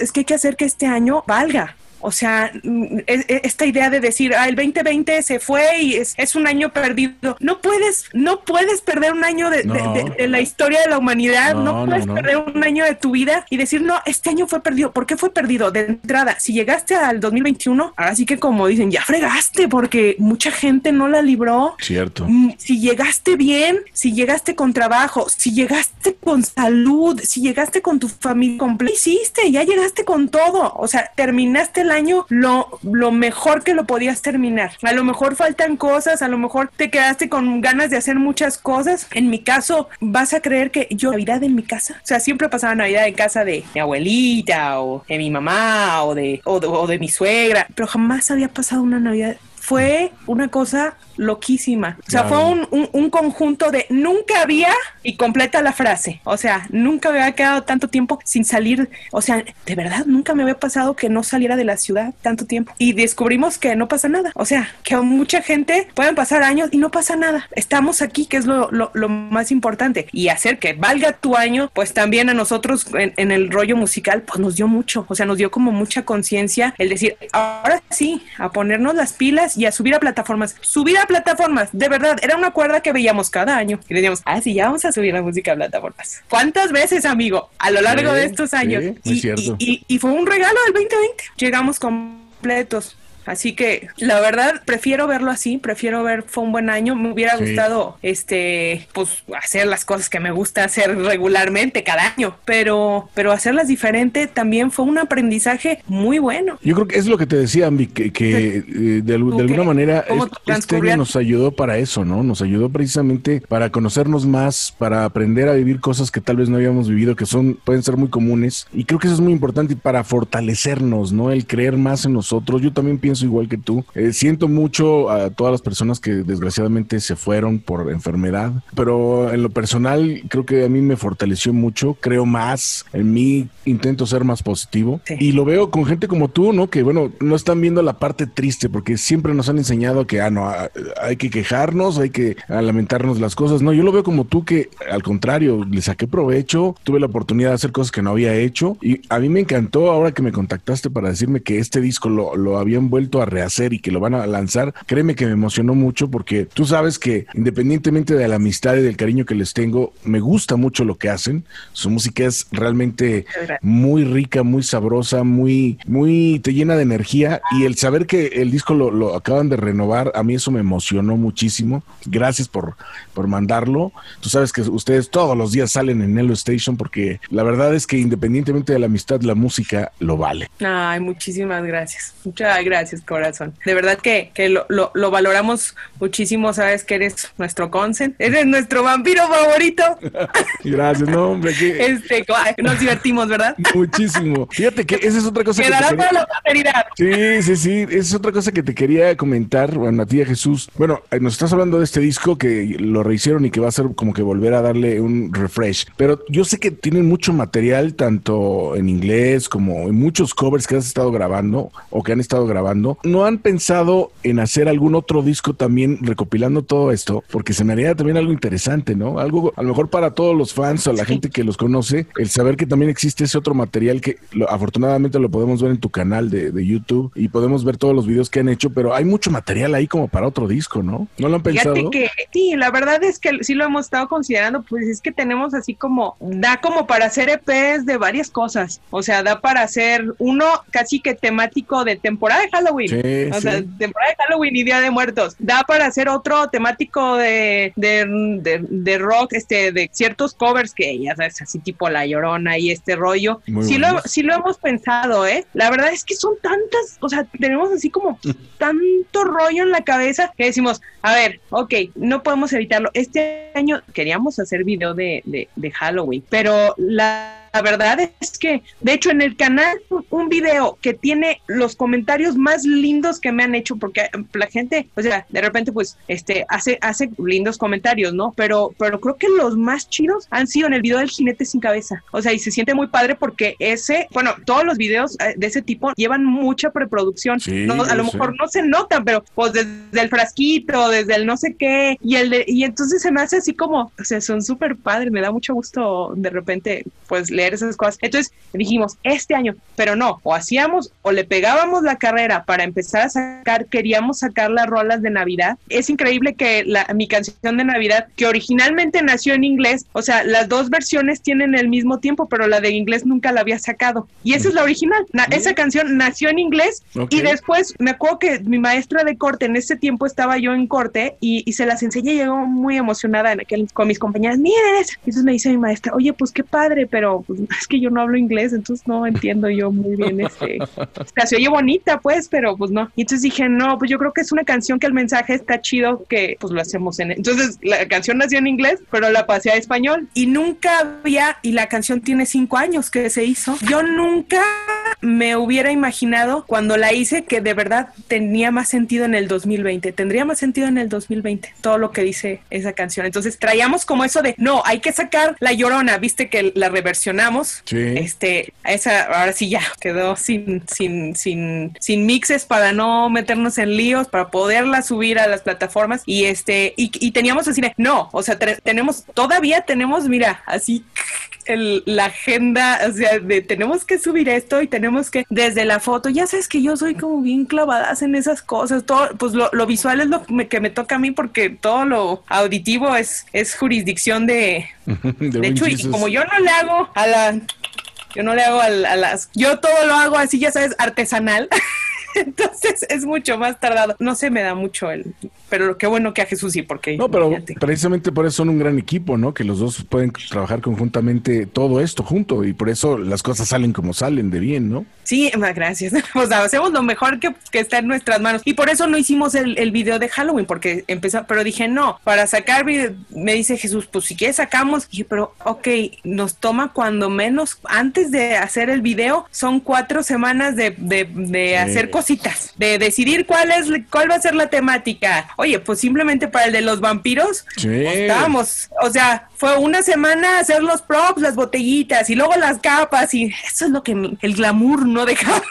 es que hay que hacer que este año valga. O sea, mm, es- es- esta idea de decir, ah, el 2020 se fue y es, es un año perdido. No puedes, no puedes perder un año de, de- No. de- de la historia de la humanidad, No, puedes no. perder un año de tu vida y decir, no, este año fue perdido. ¿Por qué fue perdido? De entrada, si llegaste al 2021, ahora sí que como dicen, ya fregaste porque mucha gente no la libró. Cierto. Mm, Si llegaste bien, si llegaste con trabajo, si llegaste con salud, si llegaste con tu familia completa, hiciste, ya llegaste con todo. O sea, terminaste el año lo, lo mejor que lo podías terminar. A lo mejor faltan cosas, a lo mejor te quedaste con ganas de hacer muchas cosas. En mi caso, vas a creer que yo Navidad en mi casa. O sea, siempre pasaba Navidad en casa de mi abuelita o de mi mamá o de, o de, o de mi suegra, pero jamás había pasado una Navidad fue una cosa loquísima. O sea, fue un, un- un conjunto de nunca había y completa la frase. O sea, nunca me había quedado tanto tiempo sin salir. O sea, de verdad, nunca me había pasado que no saliera de la ciudad tanto tiempo. Y descubrimos que no pasa nada. O sea, que a mucha gente pueden pasar años y no pasa nada. Estamos aquí, que es lo, lo- lo más importante. Y hacer que valga tu año, pues también a nosotros en, en el rollo musical, pues nos dio mucho. O sea, nos dio como mucha conciencia el decir, ahora sí, a ponernos las pilas y a subir a plataformas. Subir a plataformas, de verdad, era una cuerda que veíamos cada año. Y decíamos, ah, sí, ya vamos a subir la música a plataformas. ¿Cuántas veces, amigo? A lo largo Sí, de estos años. sí, y, cierto. y- y- y fue un regalo del 2020. Llegamos completos. Así que la verdad prefiero verlo así, prefiero ver fue un buen año, me hubiera Sí. gustado este pues hacer las cosas que me gusta hacer regularmente cada año, pero pero hacerlas diferente también fue un aprendizaje muy bueno. Yo creo que es lo que te decía, Ambi, que, que, eh, de, al- de alguna qué? manera ¿Cómo es- este año nos ayudó para eso, ¿no? Nos ayudó precisamente para conocernos más, para aprender a vivir cosas que tal vez no habíamos vivido, que son pueden ser muy comunes. Y creo que eso es muy importante para fortalecernos, ¿no? El creer más en nosotros. Yo también pienso igual que tú. Eh, siento mucho a todas las personas que desgraciadamente se fueron por enfermedad, pero en lo personal creo que a mí me fortaleció mucho. Creo más en mí, intento ser más positivo. Y lo veo con gente como tú, ¿no? Que bueno, no están viendo la parte triste porque siempre nos han enseñado que, ah, no, hay que quejarnos, hay que lamentarnos las cosas. No, yo lo veo como tú que al contrario, le saqué provecho, tuve la oportunidad de hacer cosas que no había hecho y a mí me encantó ahora que me contactaste para decirme que este disco lo, lo habían vuelto a rehacer y que lo van a lanzar. Créeme que me emocionó mucho porque tú sabes que independientemente de la amistad y del cariño que les tengo, me gusta mucho lo que hacen. Su música es realmente muy rica, muy sabrosa, muy, muy, te llena de energía y el saber que el disco lo, lo acaban de renovar, a mí eso me emocionó muchísimo. Gracias por, por mandarlo. Tú sabes que ustedes todos los días salen en Hello Station porque la verdad es que independientemente de la amistad, la música lo vale. Ay, muchísimas gracias. Muchas gracias, corazón. De verdad que, que lo, lo- lo valoramos muchísimo. Sabes que eres nuestro consent, eres nuestro vampiro favorito. [LAUGHS] Gracias, no, hombre, que [LAUGHS] Este, nos divertimos, ¿verdad? muchísimo. Fíjate que esa es otra cosa que te quería- para la posteridad. Sí, sí, sí. Esa es otra cosa que te quería comentar, bueno, a ti, a Jesús. Bueno, eh, nos estás hablando de este disco que lo rehicieron y que va a ser como que volver a darle un refresh. Pero yo sé que tienen mucho material, tanto en inglés como en muchos covers que has estado grabando o que han estado grabando. ¿No han pensado en hacer algún otro disco también recopilando todo esto? Porque se me haría también algo interesante, ¿no? Algo a lo mejor para todos los fans o la gente que los conoce, el saber que también existe ese otro material que lo- afortunadamente lo podemos ver en tu canal de, de YouTube y podemos ver todos los videos que han hecho, pero hay mucho material ahí como para otro disco, ¿no? ¿No lo han pensado? Fíjate que sí, la verdad es que sí lo hemos estado considerando, pues es que tenemos así como, da como para hacer EPs de varias cosas, o sea, da para hacer uno casi que temático de temporada de Halloween, Sí, o sea, sí. temporada de Halloween y Día de Muertos, da para hacer otro temático de, de, de- de rock, este, de ciertos covers que ya sabes, así tipo La Llorona y este rollo, Muy sí lo, sí lo hemos pensado, ¿eh? La verdad es que son tantas, o sea, tenemos así como [LAUGHS] tanto rollo en la cabeza que decimos, a ver, ok, no podemos evitarlo. Este año queríamos hacer video de, de, de Halloween, pero la... la verdad es que, de hecho, en el canal, un- video que tiene los comentarios más lindos que me han hecho, porque la gente, o sea, de repente, pues, este, hace, hace lindos comentarios, ¿no? Pero, pero creo que los más chidos han sido en el video del jinete sin cabeza. O sea, y se siente muy padre porque ese, bueno, todos los videos eh, de ese tipo llevan mucha preproducción. Sí, No, a lo sé. mejor no se notan, pero pues desde el frasquito, desde el no sé qué, y el de- y entonces se me hace así como, o sea, son súper padres, me da mucho gusto de repente, pues, leer leer esas cosas. Entonces dijimos, este año, pero no, o hacíamos o le pegábamos la carrera para empezar a sacar, queríamos sacar las rolas de Navidad. Es increíble que la, mi canción de Navidad, que originalmente nació en inglés, o sea, las dos versiones tienen el mismo tiempo, pero la de inglés nunca la había sacado. Y esa es la original. Na- esa canción nació en inglés Ok. y después me acuerdo que mi maestra de corte, en ese tiempo estaba yo en corte y, y se las enseñé y llegó muy emocionada en aquel, con mis compañeras, miren esa. Y entonces me dice mi maestra, oye, pues qué padre, pero pues, [LAUGHS] es que yo no hablo inglés, entonces no entiendo yo muy bien este. O se oye bonita, pues, pero pues no. Y entonces dije, no, pues yo creo que es una canción que el mensaje está chido, que pues lo hacemos en... Entonces la canción nació en inglés, pero la pasé a español. Y nunca había, y la canción tiene cinco años que se hizo, yo nunca me hubiera imaginado cuando la hice que de verdad tenía más sentido en el 2020, tendría más sentido en el 2020, todo lo que dice esa canción. Entonces traíamos como eso de, no, hay que sacar La Llorona, viste que la Sí. Este, esa ahora sí ya quedó sin, sin, sin, sin mixes para no meternos en líos, para poderla subir a las plataformas. Y este, y, y teníamos así de, no, o sea, tenemos, todavía tenemos, mira, así el- la agenda, o sea, de tenemos que subir esto y tenemos que, desde la foto, ya sabes que yo soy como bien clavadas en esas cosas, todo, pues lo, lo visual es lo que me, que me toca a mí porque todo lo auditivo es, es jurisdicción de, De hecho, y como yo no le hago a la, yo no le hago al- a, las, yo todo lo hago así, ya sabes, artesanal. [LAUGHS] [LAUGHS] Entonces es mucho más tardado. No se me da mucho el, pero qué bueno que a Jesús sí, porque No, pero imagínate. precisamente por eso son un gran equipo, ¿no? Que los dos pueden trabajar conjuntamente todo esto junto y por eso las cosas salen como salen de bien, ¿no? Sí, gracias. [LAUGHS] O sea, hacemos lo mejor que, que está en nuestras manos. Y por eso no hicimos el, el video de Halloween, porque empezó, pero dije, no, para sacar video, me dice Jesús, pues si quieres sacamos. Y dije, pero ok, nos toma cuando menos, antes de hacer el video, son cuatro semanas de, de, de Sí. hacer cositas, de decidir cuál es, cuál va a ser la temática. Oye, pues simplemente para el de los vampiros, Sí. pues, estábamos, o sea, fue una semana hacer los props, las botellitas y luego las capas y eso es lo que el glamour no deja.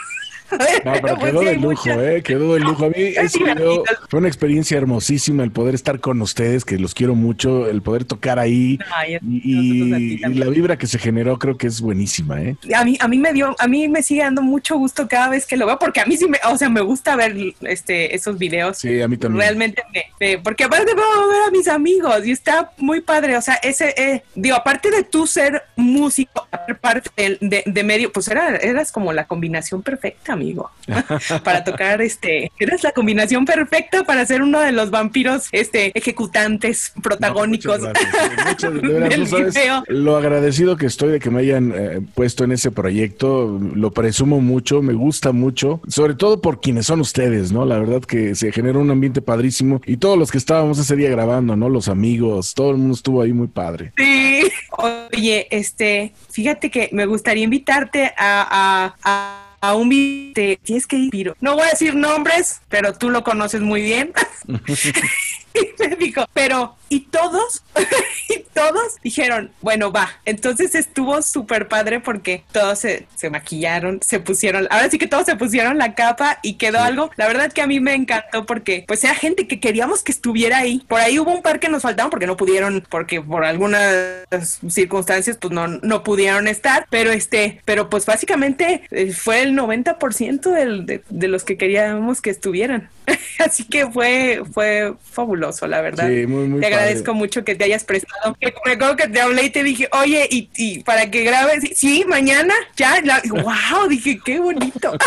No, pero Pues quedó sí, de lujo, ¿eh? Quedó de lujo. A mí [LAUGHS] fue una experiencia hermosísima el poder estar con ustedes, que los quiero mucho, el poder tocar ahí y, la vibra que se generó creo que es buenísima, ¿eh? A mí, a mí me dio, a mí me sigue dando mucho gusto cada vez que lo veo, porque a mí sí me, o sea, me gusta ver este esos videos. Sí, a mí también. Realmente me, porque aparte puedo ver a mis amigos y está muy padre. O sea, ese, eh, digo, aparte de tú ser músico, parte de, de- de medio, pues era, eras como la combinación perfecta, amigo, [LAUGHS] para tocar este, eras la combinación perfecta para ser uno de los vampiros, este, ejecutantes protagónicos. Muchas gracias. Muchas- de veras, [LAUGHS] del no sabes video. lo agradecido que estoy de que me hayan eh, puesto en ese proyecto. Lo presumo mucho, me gusta mucho, sobre todo por quienes son ustedes, ¿no? La verdad que se generó un ambiente padrísimo y todos los que estábamos ese día grabando, ¿no? Los amigos, todo el mundo estuvo ahí muy padre. Sí. Oye, este, fíjate que me gustaría invitarte a, a, a, a un video. Tienes que ir. No voy a decir nombres, pero tú lo conoces muy bien. [LAUGHS] [LAUGHS] Y me dijo, pero, ¿y todos? [LAUGHS] y todos dijeron, bueno, va. Entonces estuvo súper padre porque todos se, se maquillaron, se pusieron, ahora sí que todos se pusieron la capa y quedó algo. La verdad que a mí me encantó porque, pues, era gente que queríamos que estuviera ahí. Por ahí hubo un par que nos faltaron porque no pudieron, porque por algunas circunstancias, pues, no, no pudieron estar. Pero este, pero pues, básicamente eh, fue el 90% del, de, de los que queríamos que estuvieran. [LAUGHS] Así que fue, fue fabuloso, la verdad. Sí, muy, muy te agradezco mucho que te hayas prestado. Que me acuerdo que te hablé y te dije, oye, y, y para que grabes, sí, mañana, ya, la- wow, dije, qué bonito. [LAUGHS]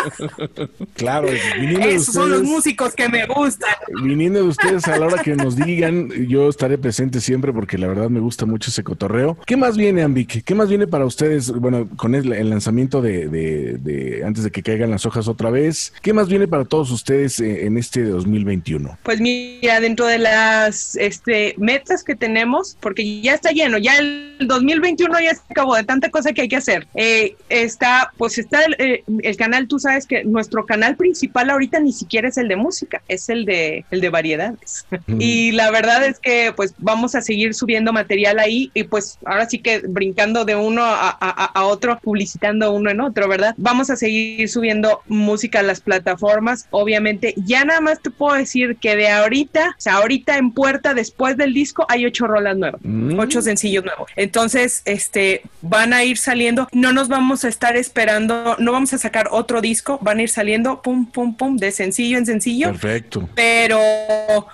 Claro, viniendo de Esos son los músicos que me gustan. viniendo de ustedes a la hora que nos digan, yo estaré presente siempre porque la verdad me gusta mucho ese cotorreo. ¿Qué más viene, Ambic? ¿Qué más viene para ustedes? Bueno, con el, el lanzamiento de, de- de- antes de que caigan las hojas otra vez, ¿qué más viene para todos ustedes eh, en este 2021? Pues mira, dentro de las este, metas que tenemos, porque ya está lleno, ya el 2021 ya se acabó de tanta cosa que hay que hacer. Eh, está, pues está el, eh, el canal, tú sabes que nuestro canal principal ahorita ni siquiera es el de música, es el de, el de variedades. Y la verdad es que pues vamos a seguir subiendo material ahí y pues ahora sí que brincando de uno a, a- a otro, publicitando uno en otro, ¿verdad? Vamos a seguir subiendo música a las plataformas, obviamente. Ya nada más te puedo decir que de ahorita, o sea, ahorita en puerta, después del del disco hay ocho rolas nuevas, Mm. ocho sencillos nuevos. Entonces, este, van a ir saliendo, no nos vamos a estar esperando, no vamos a sacar otro disco, van a ir saliendo pum, pum, pum, de sencillo en sencillo Perfecto. pero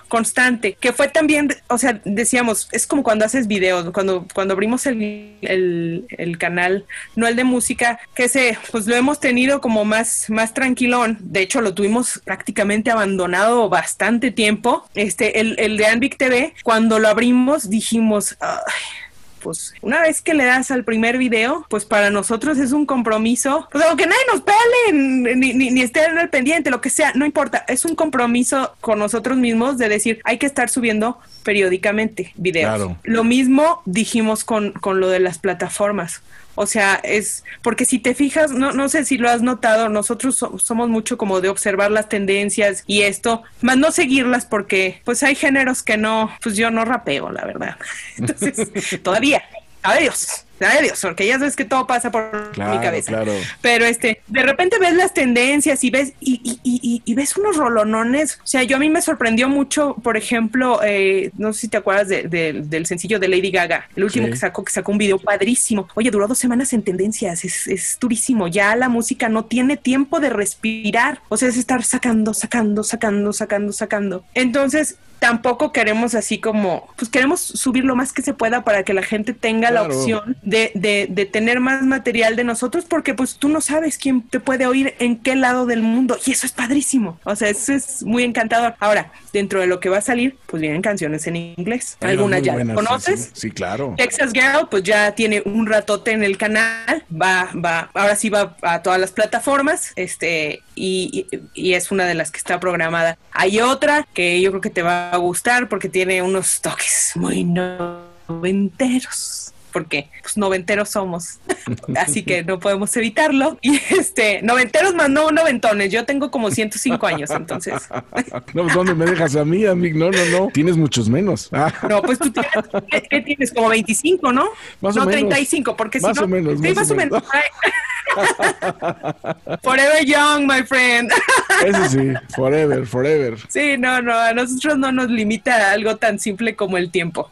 constante, que fue también, o sea, decíamos, es como cuando haces videos, cuando, cuando abrimos el, el, el canal, no el de música, que se, pues lo hemos tenido como más, más tranquilón, de hecho lo tuvimos prácticamente abandonado bastante tiempo, este, el, el de Anvic TV, cuando lo abrimos dijimos, "Ay, pues una vez que le das al primer video, pues para nosotros es un compromiso, pues aunque nadie nos pele, ni, ni, ni esté en el pendiente, lo que sea, no importa, es un compromiso con nosotros mismos de decir, hay que estar subiendo periódicamente videos. Claro. Lo mismo dijimos con, con lo de las plataformas. O sea, es porque si te fijas, no, no sé si lo has notado, nosotros so- somos mucho como de observar las tendencias y esto, más no seguirlas porque pues hay géneros que no, pues yo no rapeo, la verdad. [LAUGHS] Entonces, [LAUGHS] todavía, a A Dios, porque ya sabes que todo pasa por Claro, mi cabeza. claro. Pero este, de repente ves las tendencias y ves, y, y, y, y- y ves unos rolonones. O sea, yo a mí me sorprendió mucho, por ejemplo, eh, no sé si te acuerdas de- de- del sencillo de Lady Gaga, el último Sí. que sacó, que sacó un video padrísimo. Oye, duró dos semanas en tendencias, es, es durísimo. Ya la música no tiene tiempo de respirar. O sea, es estar sacando, sacando, sacando, sacando, sacando. Entonces, tampoco queremos así como, pues queremos subir lo más que se pueda para que la gente tenga la opción de, de, de tener más material de nosotros porque pues tú no sabes quién te puede oír en qué lado del mundo y eso es padrísimo. O sea, eso es muy encantador. Ahora, dentro de lo que va a salir, pues vienen canciones en inglés. Algunas ya buenas, sí, conoces. Sí, sí, claro. Texas Girl, pues ya tiene un ratote en el canal, va, va, ahora sí va a todas las plataformas, este, y, es una de las que está programada. Hay otra que yo creo que te va a gustar porque tiene unos toques muy noventeros. Porque pues noventeros somos, [LAUGHS] así que no podemos evitarlo. Y este, noventeros más no noventones, yo tengo como 105 años, entonces. No, pues, ¿dónde me dejas a mí, amigo? No, no, no. Tienes muchos menos. [LAUGHS] Ah, No, pues tú tienes, ¿qué, qué tienes? Como 25, ¿no? Más o no, menos. 35, porque si Más no... o menos, Sí, más o o menos. menos. [LAUGHS] Forever young, my friend. Eso sí, forever, forever. Sí, no, no, a nosotros no nos limita algo tan simple como el tiempo.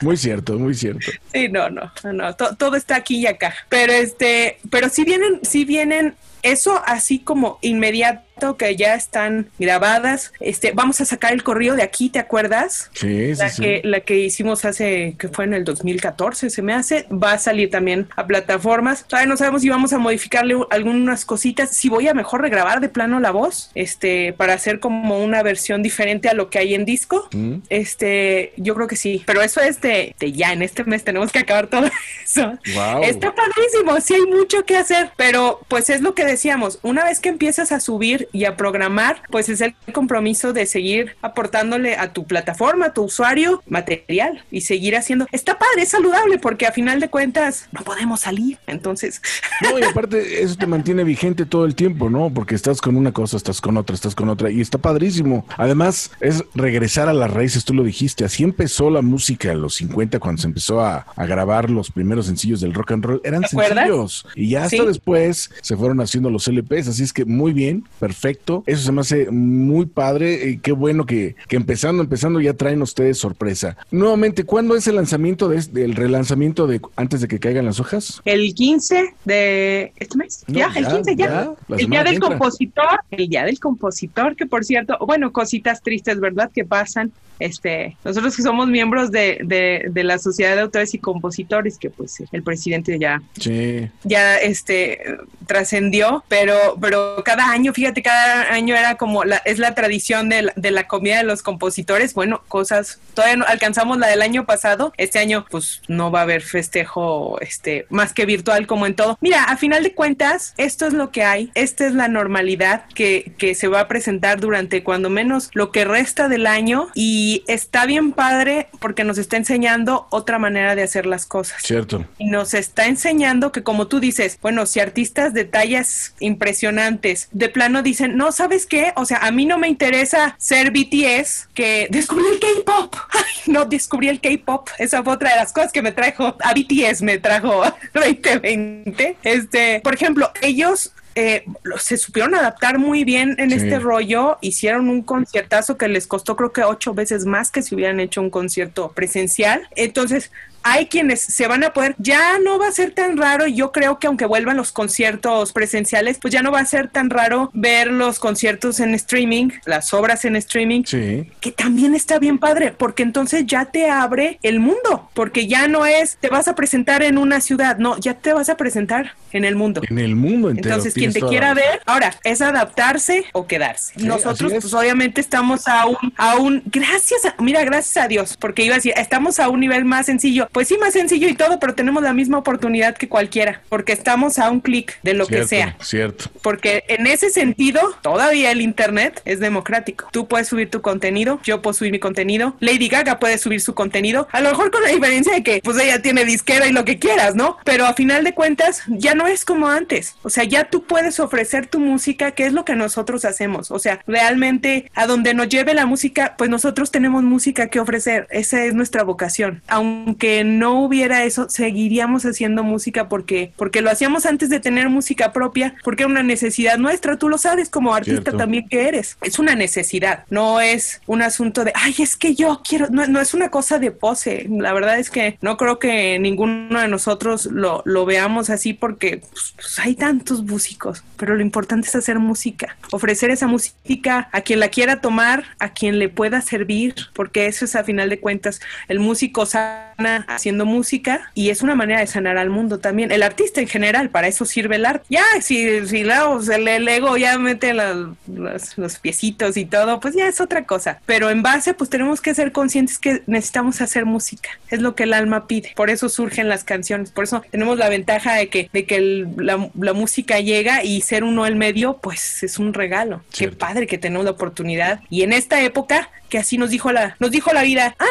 Muy cierto, muy cierto. Sí, no, no, no, to- todo está aquí y acá. Pero este, pero si vienen, si vienen eso así como inmediato que ya están grabadas. Este, vamos a sacar el corrido de aquí, ¿te acuerdas? Sí, sí, La sí. que, la que hicimos hace, que fue en el 2014, se me hace, va a salir también a plataformas. Todavía no sabemos si vamos a modificarle algunas cositas, si voy a mejor regrabar de plano la voz, este, para hacer como una versión diferente a lo que hay en disco. Mm. Este, yo creo que sí, pero eso es de, de ya, en este mes tenemos que acabar todo eso. Wow. Está padrísimo, sí hay mucho que hacer, pero pues es lo que decíamos, una vez que empiezas a subir y a programar, pues es el compromiso de seguir aportándole a tu plataforma, a tu usuario, material y seguir haciendo. Está padre, es saludable porque a final de cuentas no podemos salir, entonces... [LAUGHS] No, y aparte eso te mantiene vigente todo el tiempo, ¿no? Porque estás con una cosa, estás con otra, estás con otra y está padrísimo. Además, es regresar a las raíces, tú lo dijiste, así empezó la música en los 50 cuando se empezó a, a grabar los primeros sencillos del rock and roll, eran sencillos y ya hasta Sí. después se fueron haciendo los LPs, así es que muy bien, perfecto. Eso se me hace muy padre y qué bueno que, que empezando, empezando ya traen ustedes sorpresa. Nuevamente, ¿cuándo es el lanzamiento de, este- el relanzamiento de antes de que caigan las hojas? El 15 de este mes, No, ya, el ya, 15 ya, el día del entra. compositor, el día del compositor, que por cierto, bueno, cositas tristes, ¿verdad? Que pasan. Este, nosotros que somos miembros de, de, de la Sociedad de Autores y Compositores, que pues el presidente ya Sí. ya este trascendió, pero pero cada año, fíjate, cada año era como la es la tradición de la, de la comida de los compositores, bueno, cosas todavía no alcanzamos la del año pasado, este año pues no va a haber festejo este más que virtual como en todo. Mira, a final de cuentas, esto es lo que hay, esta es la normalidad que que se va a presentar durante cuando menos lo que resta del año y está bien padre porque nos está enseñando otra manera de hacer las cosas Cierto. y nos está enseñando que como tú dices, bueno, si artistas detalles impresionantes. De plano dicen, no, ¿sabes qué? O sea, a mí no me interesa ser BTS, que descubrí el K-pop. [LAUGHS] No, descubrí el K-pop. Esa fue otra de las cosas que me trajo, a BTS me trajo [LAUGHS] 2020. Este, por ejemplo, ellos eh, se supieron adaptar muy bien en Sí. este rollo, hicieron un conciertazo que les costó creo que ocho veces más que si hubieran hecho un concierto presencial. Entonces, hay quienes se van a poder, ya no va a ser tan raro, yo creo que aunque vuelvan los conciertos presenciales, pues ya no va a ser tan raro ver los conciertos en streaming, las obras en streaming, Sí. que también está bien padre, porque entonces ya te abre el mundo, porque ya no es, te vas a presentar en una ciudad, no, ya te vas a presentar en el mundo. En el mundo entero. Entonces, quien te quiera ver, ahora, es adaptarse o quedarse. Sí, Nosotros, pues obviamente estamos a un, a un, gracias a, mira, gracias a Dios, porque iba a decir, estamos a un nivel más sencillo. Pues sí, más sencillo y todo, pero tenemos la misma oportunidad que cualquiera, porque estamos a un clic de lo que sea. Cierto. Porque en ese sentido, todavía el Internet es democrático. Tú puedes subir tu contenido, yo puedo subir mi contenido, Lady Gaga puede subir su contenido, a lo mejor con la diferencia de que pues ella tiene disquera y lo que quieras, ¿no? Pero a final de cuentas ya no es como antes. O sea, ya tú puedes ofrecer tu música, que es lo que nosotros hacemos. O sea, realmente a donde nos lleve la música, pues nosotros tenemos música que ofrecer. Esa es nuestra vocación. Aunque no hubiera eso, seguiríamos haciendo música porque, porque lo hacíamos antes de tener música propia, porque era una necesidad nuestra. Tú lo sabes como artista Cierto. también que eres. Es una necesidad, no es un asunto de, ay, es que yo quiero, no, no es una cosa de pose. La verdad es que no creo que ninguno de nosotros lo, lo veamos así porque pues, pues, hay tantos músicos, pero lo importante es hacer música, ofrecer esa música a quien la quiera tomar, a quien le pueda servir, porque eso es a final de cuentas, el músico sana haciendo música y es una manera de sanar al mundo también, el artista en general, para eso sirve el arte. Ya, si, si luego se le- el ego ya mete la- las- los piecitos y todo, pues ya es otra cosa, pero en base pues tenemos que ser conscientes que necesitamos hacer música, es lo que el alma pide, por eso surgen las canciones, por eso tenemos la ventaja de que, de que el- la, la música llega y ser uno el medio, pues es un regalo. Qué padre que tenemos la oportunidad. Y en esta época, que así nos dijo la, nos dijo la vida, ah,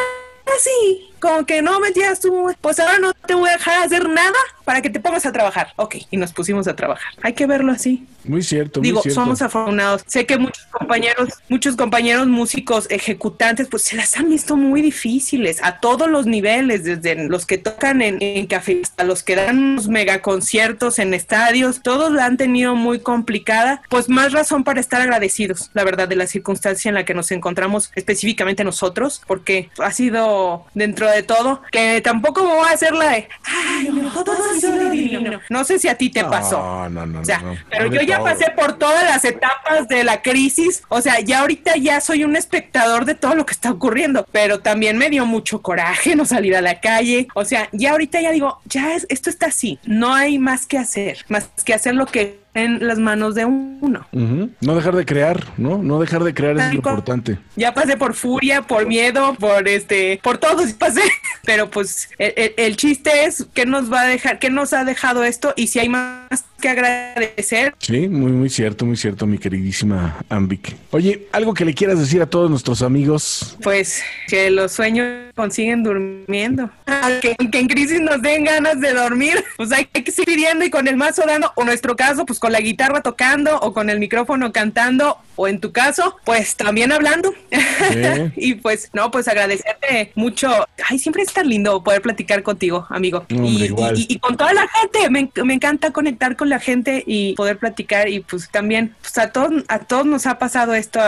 sí, como que no metías tú, pues ahora no te voy a dejar hacer nada para que te pongas a trabajar. Ok, y nos pusimos a trabajar. Hay que verlo así. Muy cierto, muy Digo, cierto. somos afortunados. Sé que muchos compañeros, muchos compañeros músicos ejecutantes, pues se las han visto muy difíciles a todos los niveles, desde los que tocan en, en café hasta los que dan unos megaconciertos en estadios, todos la han tenido muy complicada. Pues más razón para estar agradecidos, la verdad, de la circunstancia en la que nos encontramos específicamente nosotros, porque ha sido dentro de todo que tampoco me voy a hacer la de, ay, no, todo divino. No sé si a ti te pasó. No, no, no. O sea, no, no. pero yo ya todo. pasé por todas las etapas de la crisis. O sea, ya ahorita ya soy un espectador de todo lo que está ocurriendo. Pero también me dio mucho coraje no salir a la calle. O sea, ya ahorita ya digo, ya es, esto está así. No hay más que hacer, más que hacer lo que en las manos de uno. No dejar de crear, ¿no? No dejar de crear es lo importante. Ya pasé por furia, por miedo, por este, por todo pasé. [LAUGHS] Pero pues el, el- el chiste es qué nos va a dejar, qué nos ha dejado esto y si hay más que agradecer, Sí, muy, muy cierto, muy cierto, mi queridísima Ambic. Oye, algo que le quieras decir a todos nuestros amigos. pues que los sueños consiguen durmiendo. Ah, Que, que en crisis nos den ganas de dormir, pues hay que seguir pidiendo y con el mazo dando, o en nuestro caso, pues con la guitarra tocando, o con el micrófono cantando, o en tu caso, pues también hablando. [LAUGHS] y pues, no, pues agradecerte mucho. Ay, siempre es tan lindo poder platicar contigo, amigo. Hombre, y, igual. y- y con toda la gente, me, me encanta conectar con la gente y poder platicar y pues también, pues a todos, a todos nos ha pasado esto,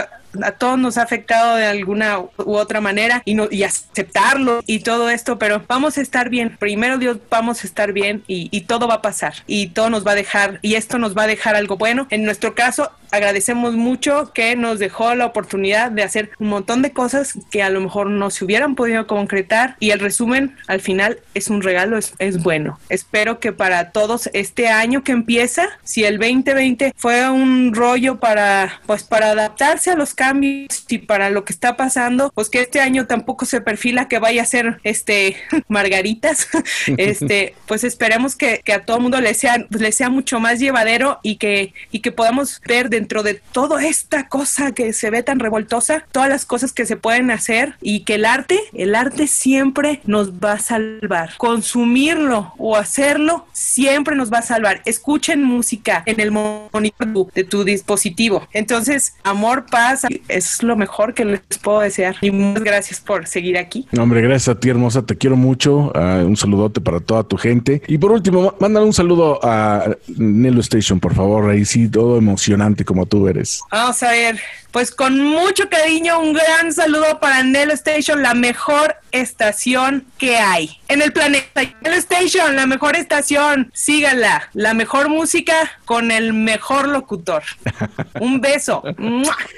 a, todos nos ha afectado de alguna u otra manera y, no, y aceptarlo y todo esto, pero vamos a estar bien, primero Dios, vamos a estar bien y, y todo va a pasar y todo nos va a dejar y esto nos va a dejar algo bueno. En nuestro caso, agradecemos mucho que nos dejó la oportunidad de hacer un montón de cosas que a lo mejor no se hubieran podido concretar y el resumen al final es un regalo, es, es bueno. Espero que para todos este año que empieza, si el 2020 fue un rollo para pues para adaptarse a los cambios y para lo que está pasando, pues que este año tampoco se perfila que vaya a ser este [LAUGHS] margaritas, [LAUGHS] este pues esperemos que, que a todo mundo le sea le sea mucho más llevadero y que y que podamos ver de dentro de toda esta cosa que se ve tan revoltosa, todas las cosas que se pueden hacer y que el arte, el arte siempre nos va a salvar. Consumirlo o hacerlo siempre nos va a salvar. Escuchen música en el monitor de tu dispositivo. Entonces, amor, paz, es lo mejor que les puedo desear. Y muchas gracias por seguir aquí. No, Hombre, gracias a ti, hermosa. Te quiero mucho. Ah, un saludote para toda tu gente. Y por último, má- mándale un saludo a Nelo Station, por favor. Ahí sí, todo emocionante como tú eres. Vamos a ver, pues con mucho cariño, un gran saludo para Nelo Station, la mejor estación que hay en el planeta. Nelo Station, la mejor estación, síganla. La mejor música con el mejor locutor. [LAUGHS] Un beso.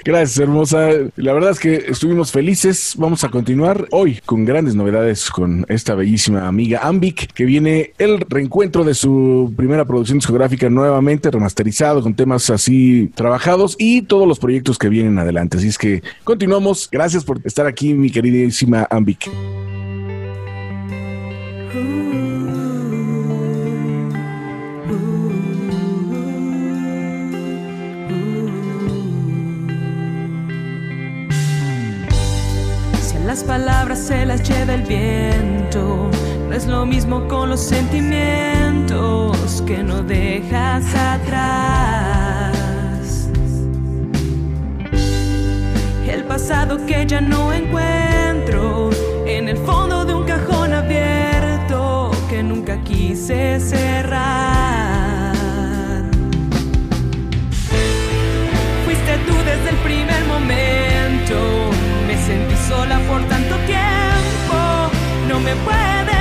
Gracias, hermosa. La verdad es que estuvimos felices. Vamos a continuar hoy con grandes novedades con esta bellísima amiga Ambic, que viene el reencuentro de su primera producción discográfica nuevamente remasterizado con temas así trabajados y todos los proyectos que vienen adelante. Así es que continuamos. Gracias por estar aquí, mi queridísima Ambic. Las palabras se las lleva el viento, no es lo mismo con los sentimientos que no dejas atrás. Pasado que ya no encuentro en el fondo de un cajón abierto que nunca quise cerrar. Fuiste tú desde el primer momento. Me sentí sola por tanto tiempo. No me puedes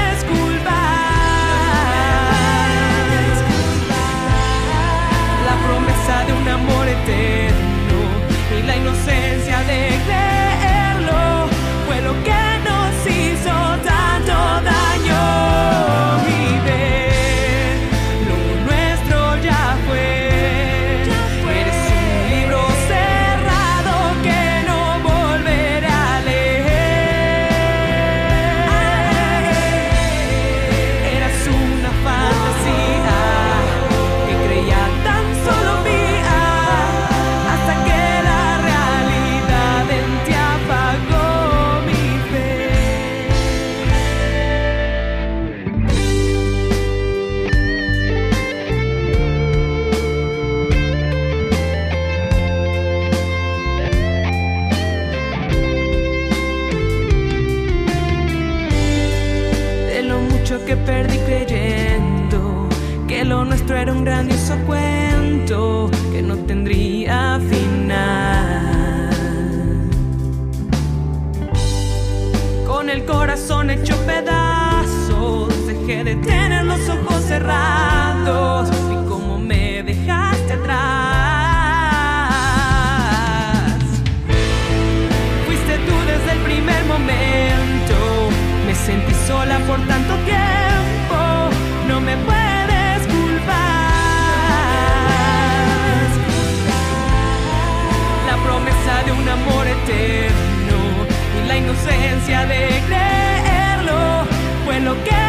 la inocencia de creerlo lo nuestro era un grandioso cuento que no tendría final. Con el corazón hecho pedazos, dejé de tener los ojos cerrados y como me dejaste atrás. Fuiste tú desde el primer momento. Me sentí sola por inocencia de creerlo. Fue lo que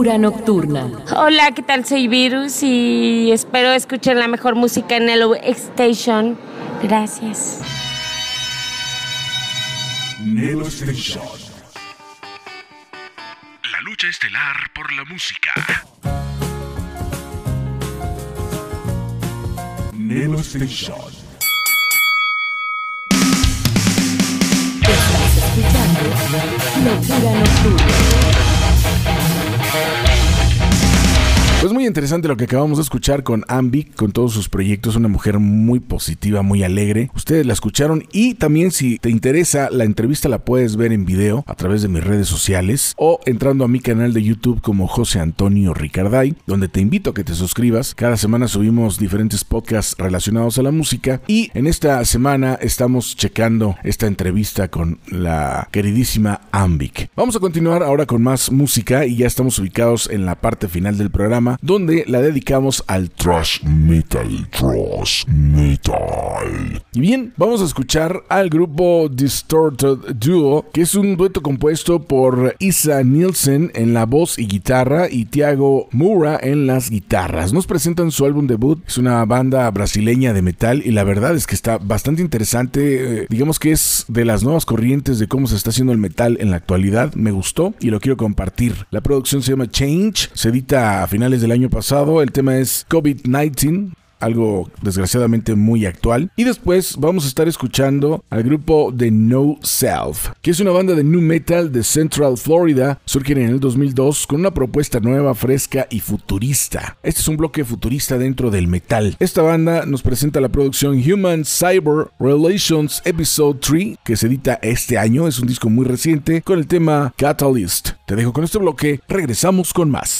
Locura Nocturna. Hola, ¿qué tal? Soy Virus y espero escuchen la mejor música en el Station. Gracias. Nelo Station. La lucha estelar por la música. Nelo Station. Estás escuchando Locura Nocturna. Pues muy interesante lo que acabamos de escuchar con Ambic, con todos sus proyectos, una mujer muy positiva, muy alegre. Ustedes la escucharon y también si te interesa la entrevista la puedes ver en video a través de mis redes sociales o entrando a mi canal de YouTube como José Antonio Ricarday, donde te invito a que te suscribas. Cada semana subimos diferentes podcasts relacionados a la música y en esta semana estamos checando esta entrevista con la queridísima Ambic. Vamos a continuar ahora con más música y ya estamos ubicados en la parte final del programa donde la dedicamos al thrash metal. Thrash metal. Y bien, vamos a escuchar al grupo Distorted Duo, que es un dueto compuesto por Isa Nielsen en la voz y guitarra y Thiago Moura en las guitarras. Nos presentan su álbum debut, es una banda brasileña de metal y la verdad es que está bastante interesante. Eh, digamos que es de las nuevas corrientes de cómo se está haciendo el metal en la actualidad. Me gustó y lo quiero compartir. La producción se llama Change, se edita a finales del año pasado. El tema es COVID-19 algo desgraciadamente muy actual. Y después vamos a estar escuchando al grupo de No Self, que es una banda de new metal de Central Florida. Surgen en el 2002 con una propuesta nueva, fresca y futurista. Este es un bloque futurista dentro del metal. Esta banda nos presenta la producción Human Cyber Relations Episode 3, que se edita este año. Es un disco muy reciente con el tema Catalyst. Te dejo con este bloque. Regresamos con más.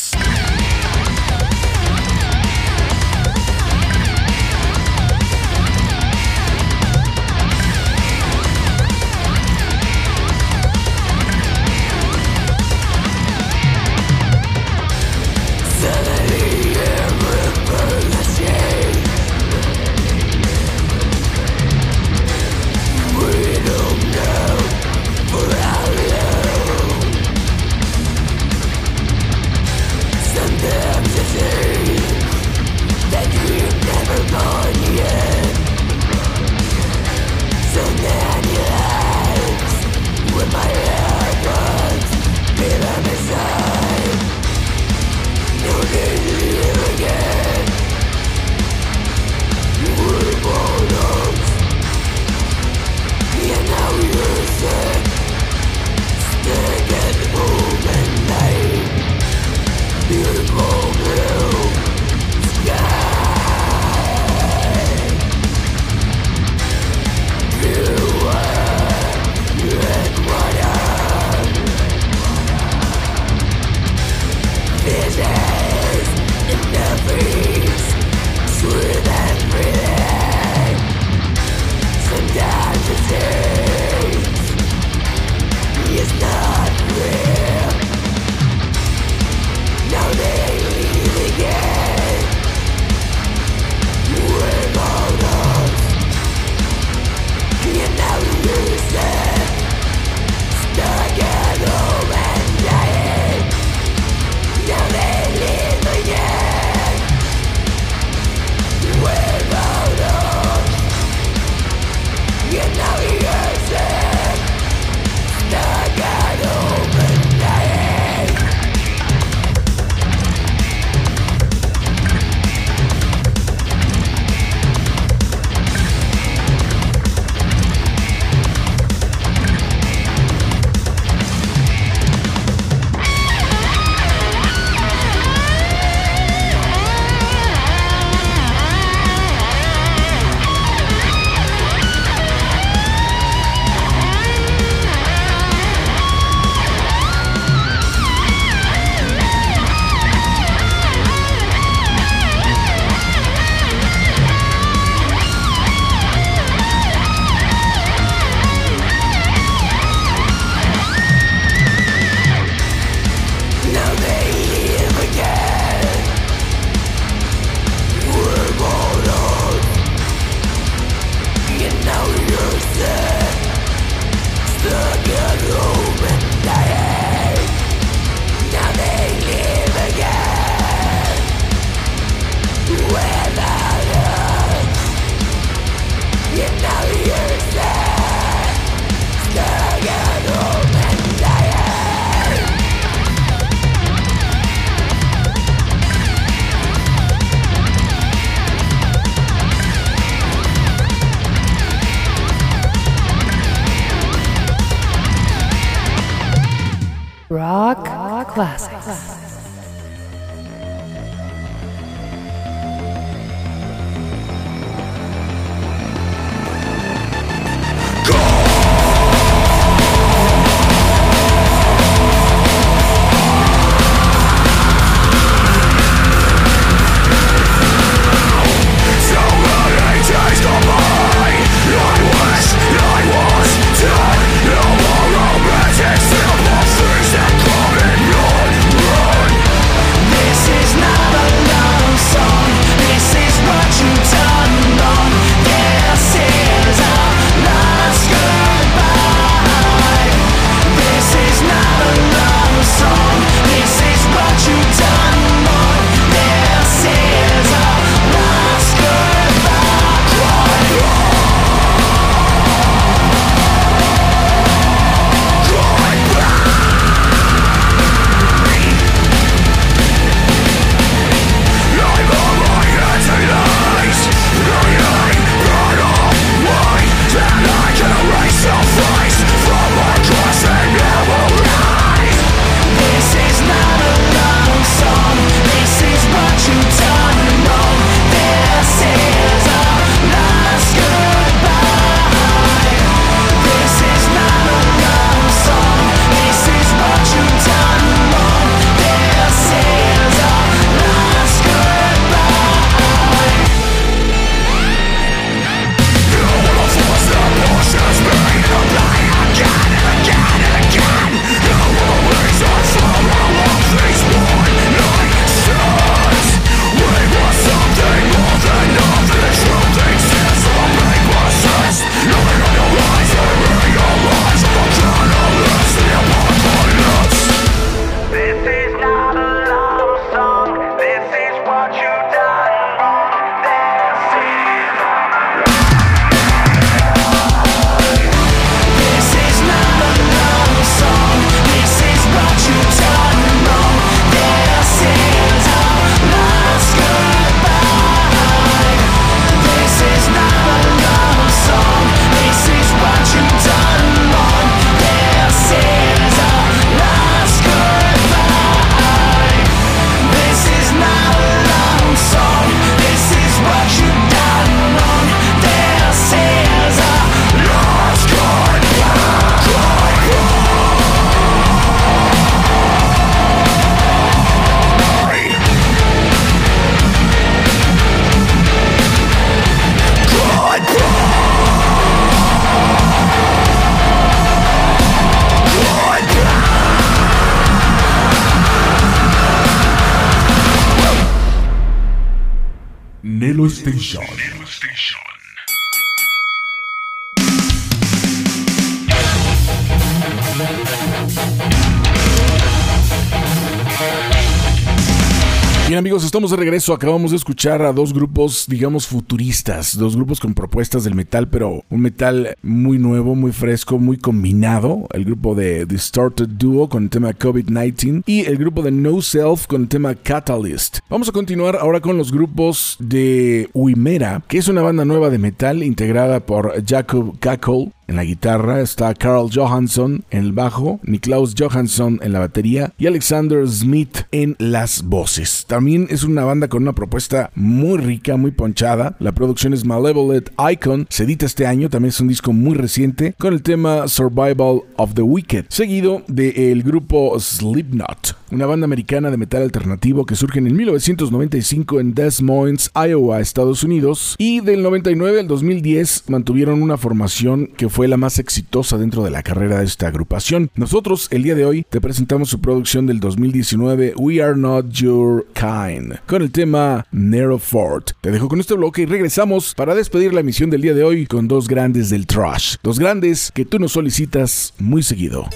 Estamos de regreso. Acabamos de escuchar a dos grupos, digamos, futuristas, dos grupos con propuestas del metal, pero un metal muy nuevo, muy fresco, muy combinado. El grupo de Distorted Duo con el tema COVID-19 y el grupo de No Self con el tema Catalyst. Vamos a continuar ahora con los grupos de Uimera, que es una banda nueva de metal integrada por Jacob Kackle en la guitarra, está Carl Johansson en el bajo, Niklaus Johansson en la batería y Alexander Smith en las voces. También es una banda con una propuesta muy rica, muy ponchada. La producción es Malevolent Icon, se edita este año, también es un disco muy reciente con el tema Survival of the Wicked, seguido del grupo Slipknot, una banda americana de metal alternativo que surge en 1995 en Des Moines, Iowa, Estados Unidos y del 99 al 2010 mantuvieron una formación que fue la más exitosa dentro de la carrera de esta agrupación. Nosotros el día de hoy te presentamos su producción del 2019 We Are Not Your Kind con el tema Narrow Fort. Te dejo con este bloque y regresamos para despedir la emisión del día de hoy con dos grandes del trash, dos grandes que tú nos solicitas muy seguido.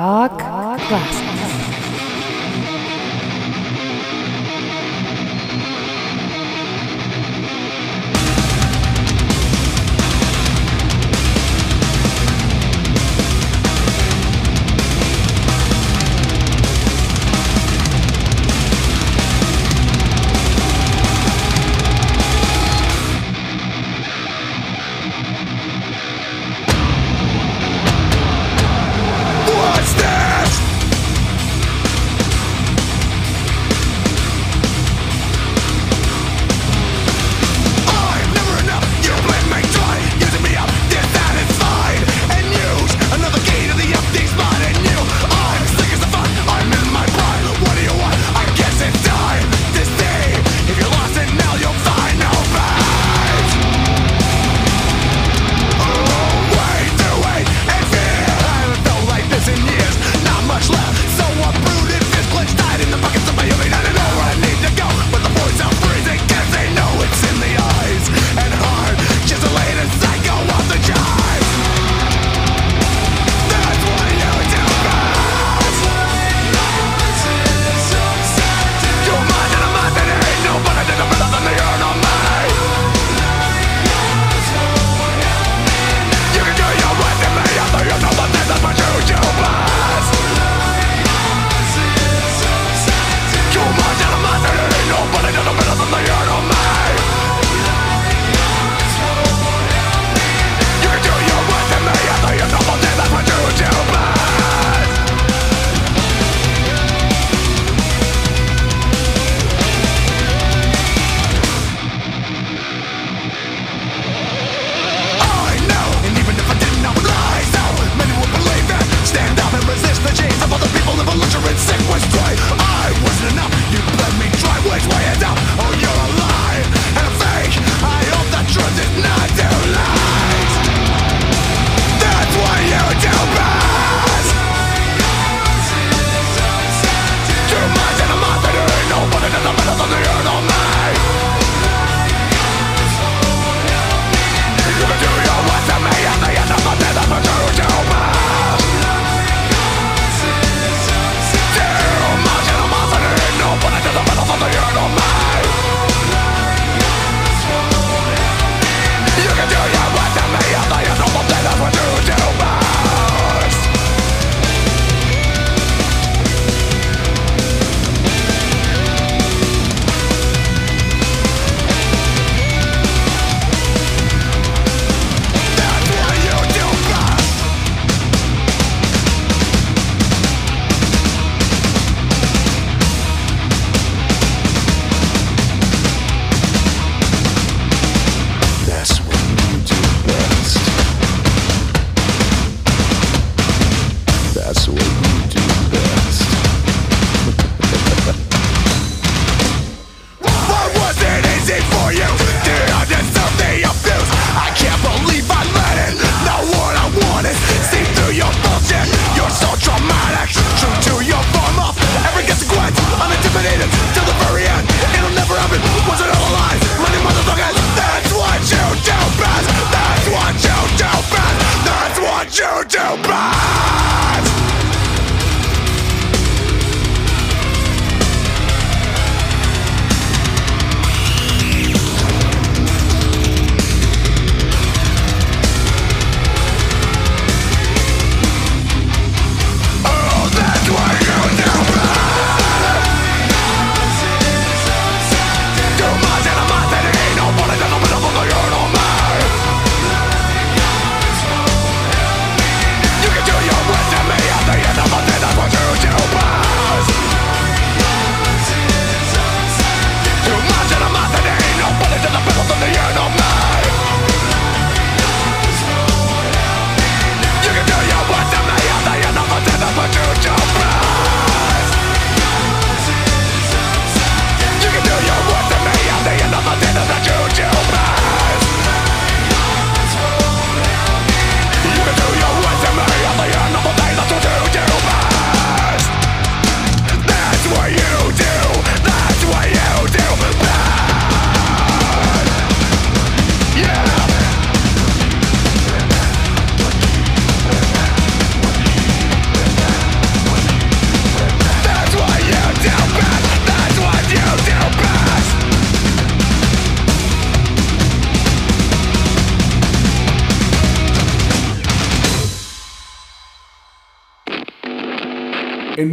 Rock Classics.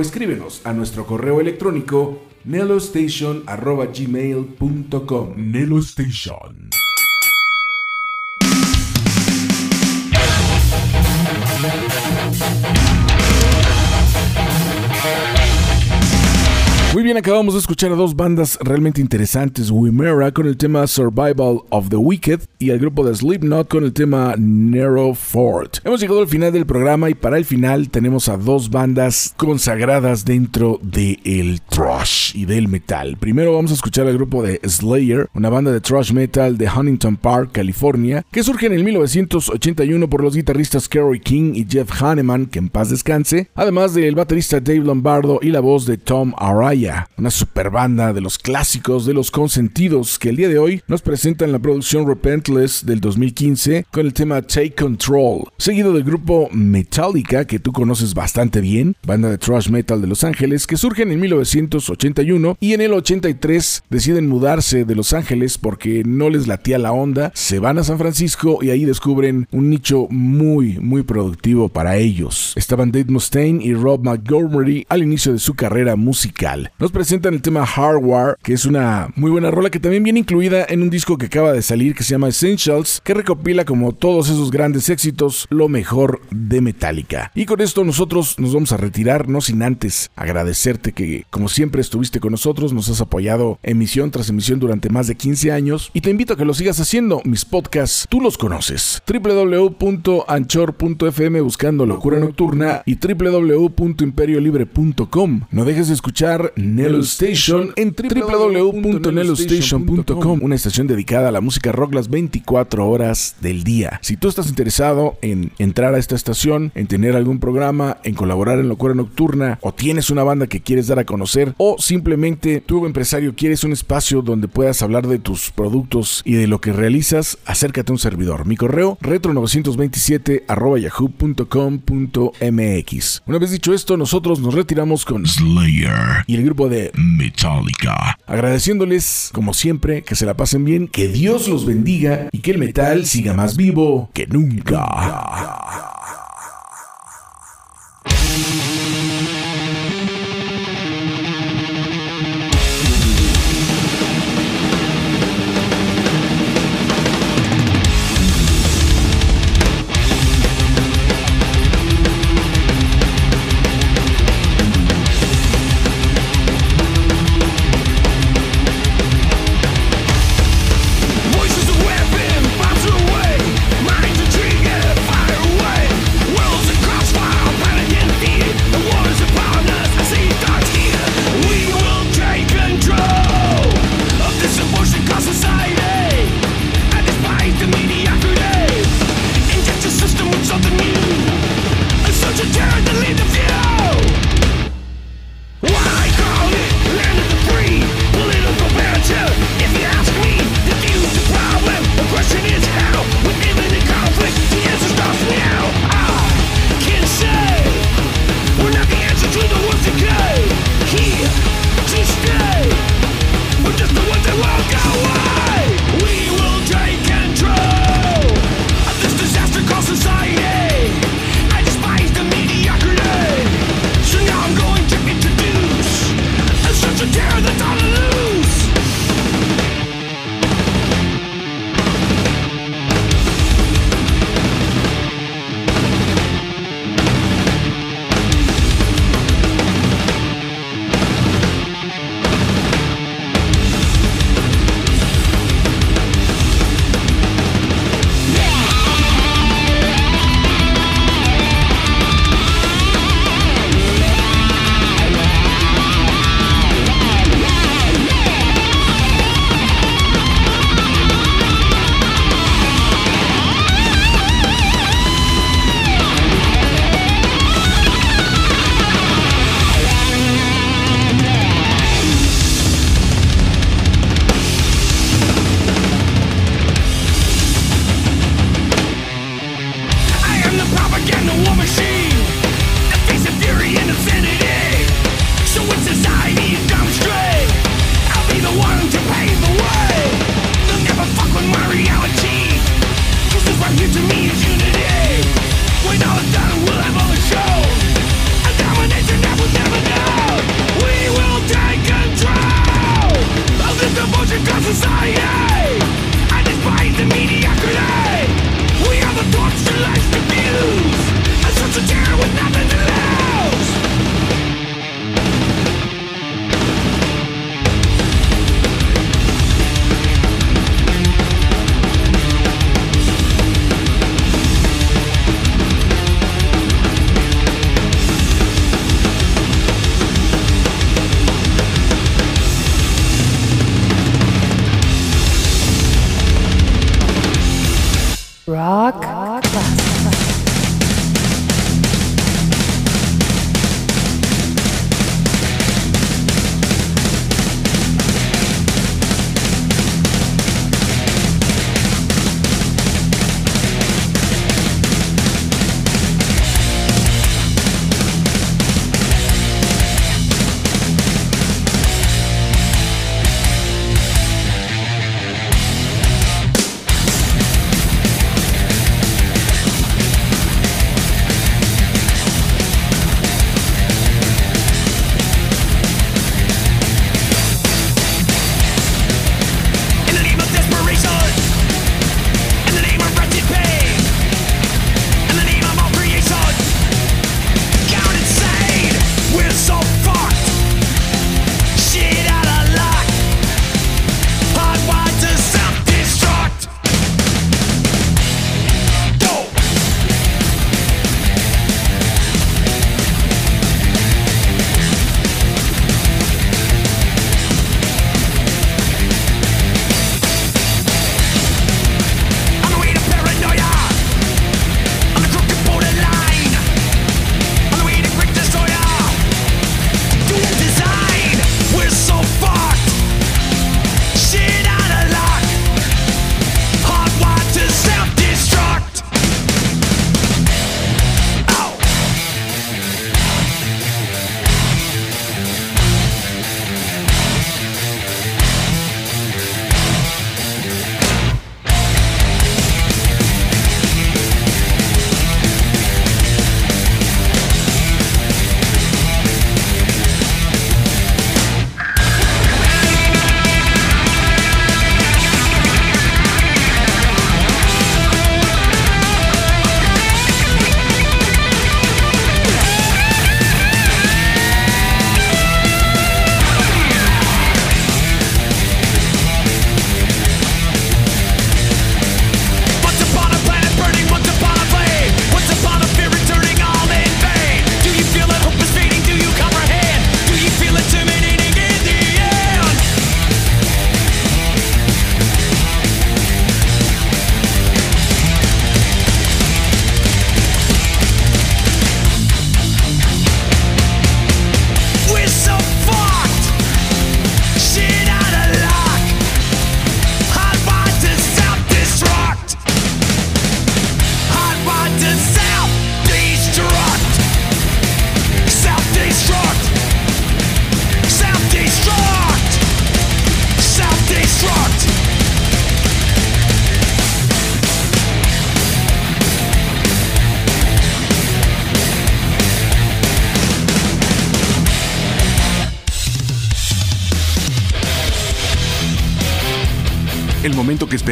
Escríbenos a nuestro correo electrónico nelostation.gmail.com Nelo bien, acabamos de escuchar a dos bandas realmente interesantes, Wimera con el tema Survival of the Wicked y el grupo de Slipknot con el tema Narrow Fort. Hemos llegado al final del programa y para el final tenemos a dos bandas consagradas dentro del thrash y del metal. Primero vamos a escuchar al grupo de Slayer, una banda de thrash metal de Huntington Park, California, que surge en el 1981 por los guitarristas Kerry King y Jeff Hanneman, que en paz descanse, además del baterista Dave Lombardo y la voz de Tom Araya una super banda de los clásicos de los consentidos que el día de hoy nos presenta en la producción Repentless del 2015 con el tema Take Control, seguido del grupo Metallica que tú conoces bastante bien, banda de thrash metal de Los Ángeles que surgen en 1981 y en el 83 deciden mudarse de Los Ángeles porque no les latía la onda, se van a San Francisco y ahí descubren un nicho muy muy productivo para ellos. Estaban Dave Mustaine y Rob Montgomery al inicio de su carrera musical presentan el tema Hardware, que es una muy buena rola que también viene incluida en un disco que acaba de salir que se llama Essentials, que recopila como todos esos grandes éxitos lo mejor de Metallica. Y con esto nosotros nos vamos a retirar, no sin antes agradecerte que como siempre estuviste con nosotros, nos has apoyado emisión tras emisión durante más de 15 años y te invito a que lo sigas haciendo. Mis podcasts, tú los conoces. www.anchor.fm buscando Locura Nocturna y www.imperiolibre.com. No dejes de escuchar Nelo Station en www.nelostation.com, una estación dedicada a la música rock las 24 horas del día. Si tú estás interesado en entrar a esta estación, en tener algún programa, en colaborar en Locura Nocturna, o tienes una banda que quieres dar a conocer, o simplemente tú, empresario, quieres un espacio donde puedas hablar de tus productos y de lo que realizas, acércate a un servidor. Mi correo, retro927 yahoo.com.mx. Una vez dicho esto, nosotros nos retiramos con Slayer y el grupo de Metallica. Agradeciéndoles, como siempre, que se la pasen bien, que Dios los bendiga y que el metal siga más vivo que nunca.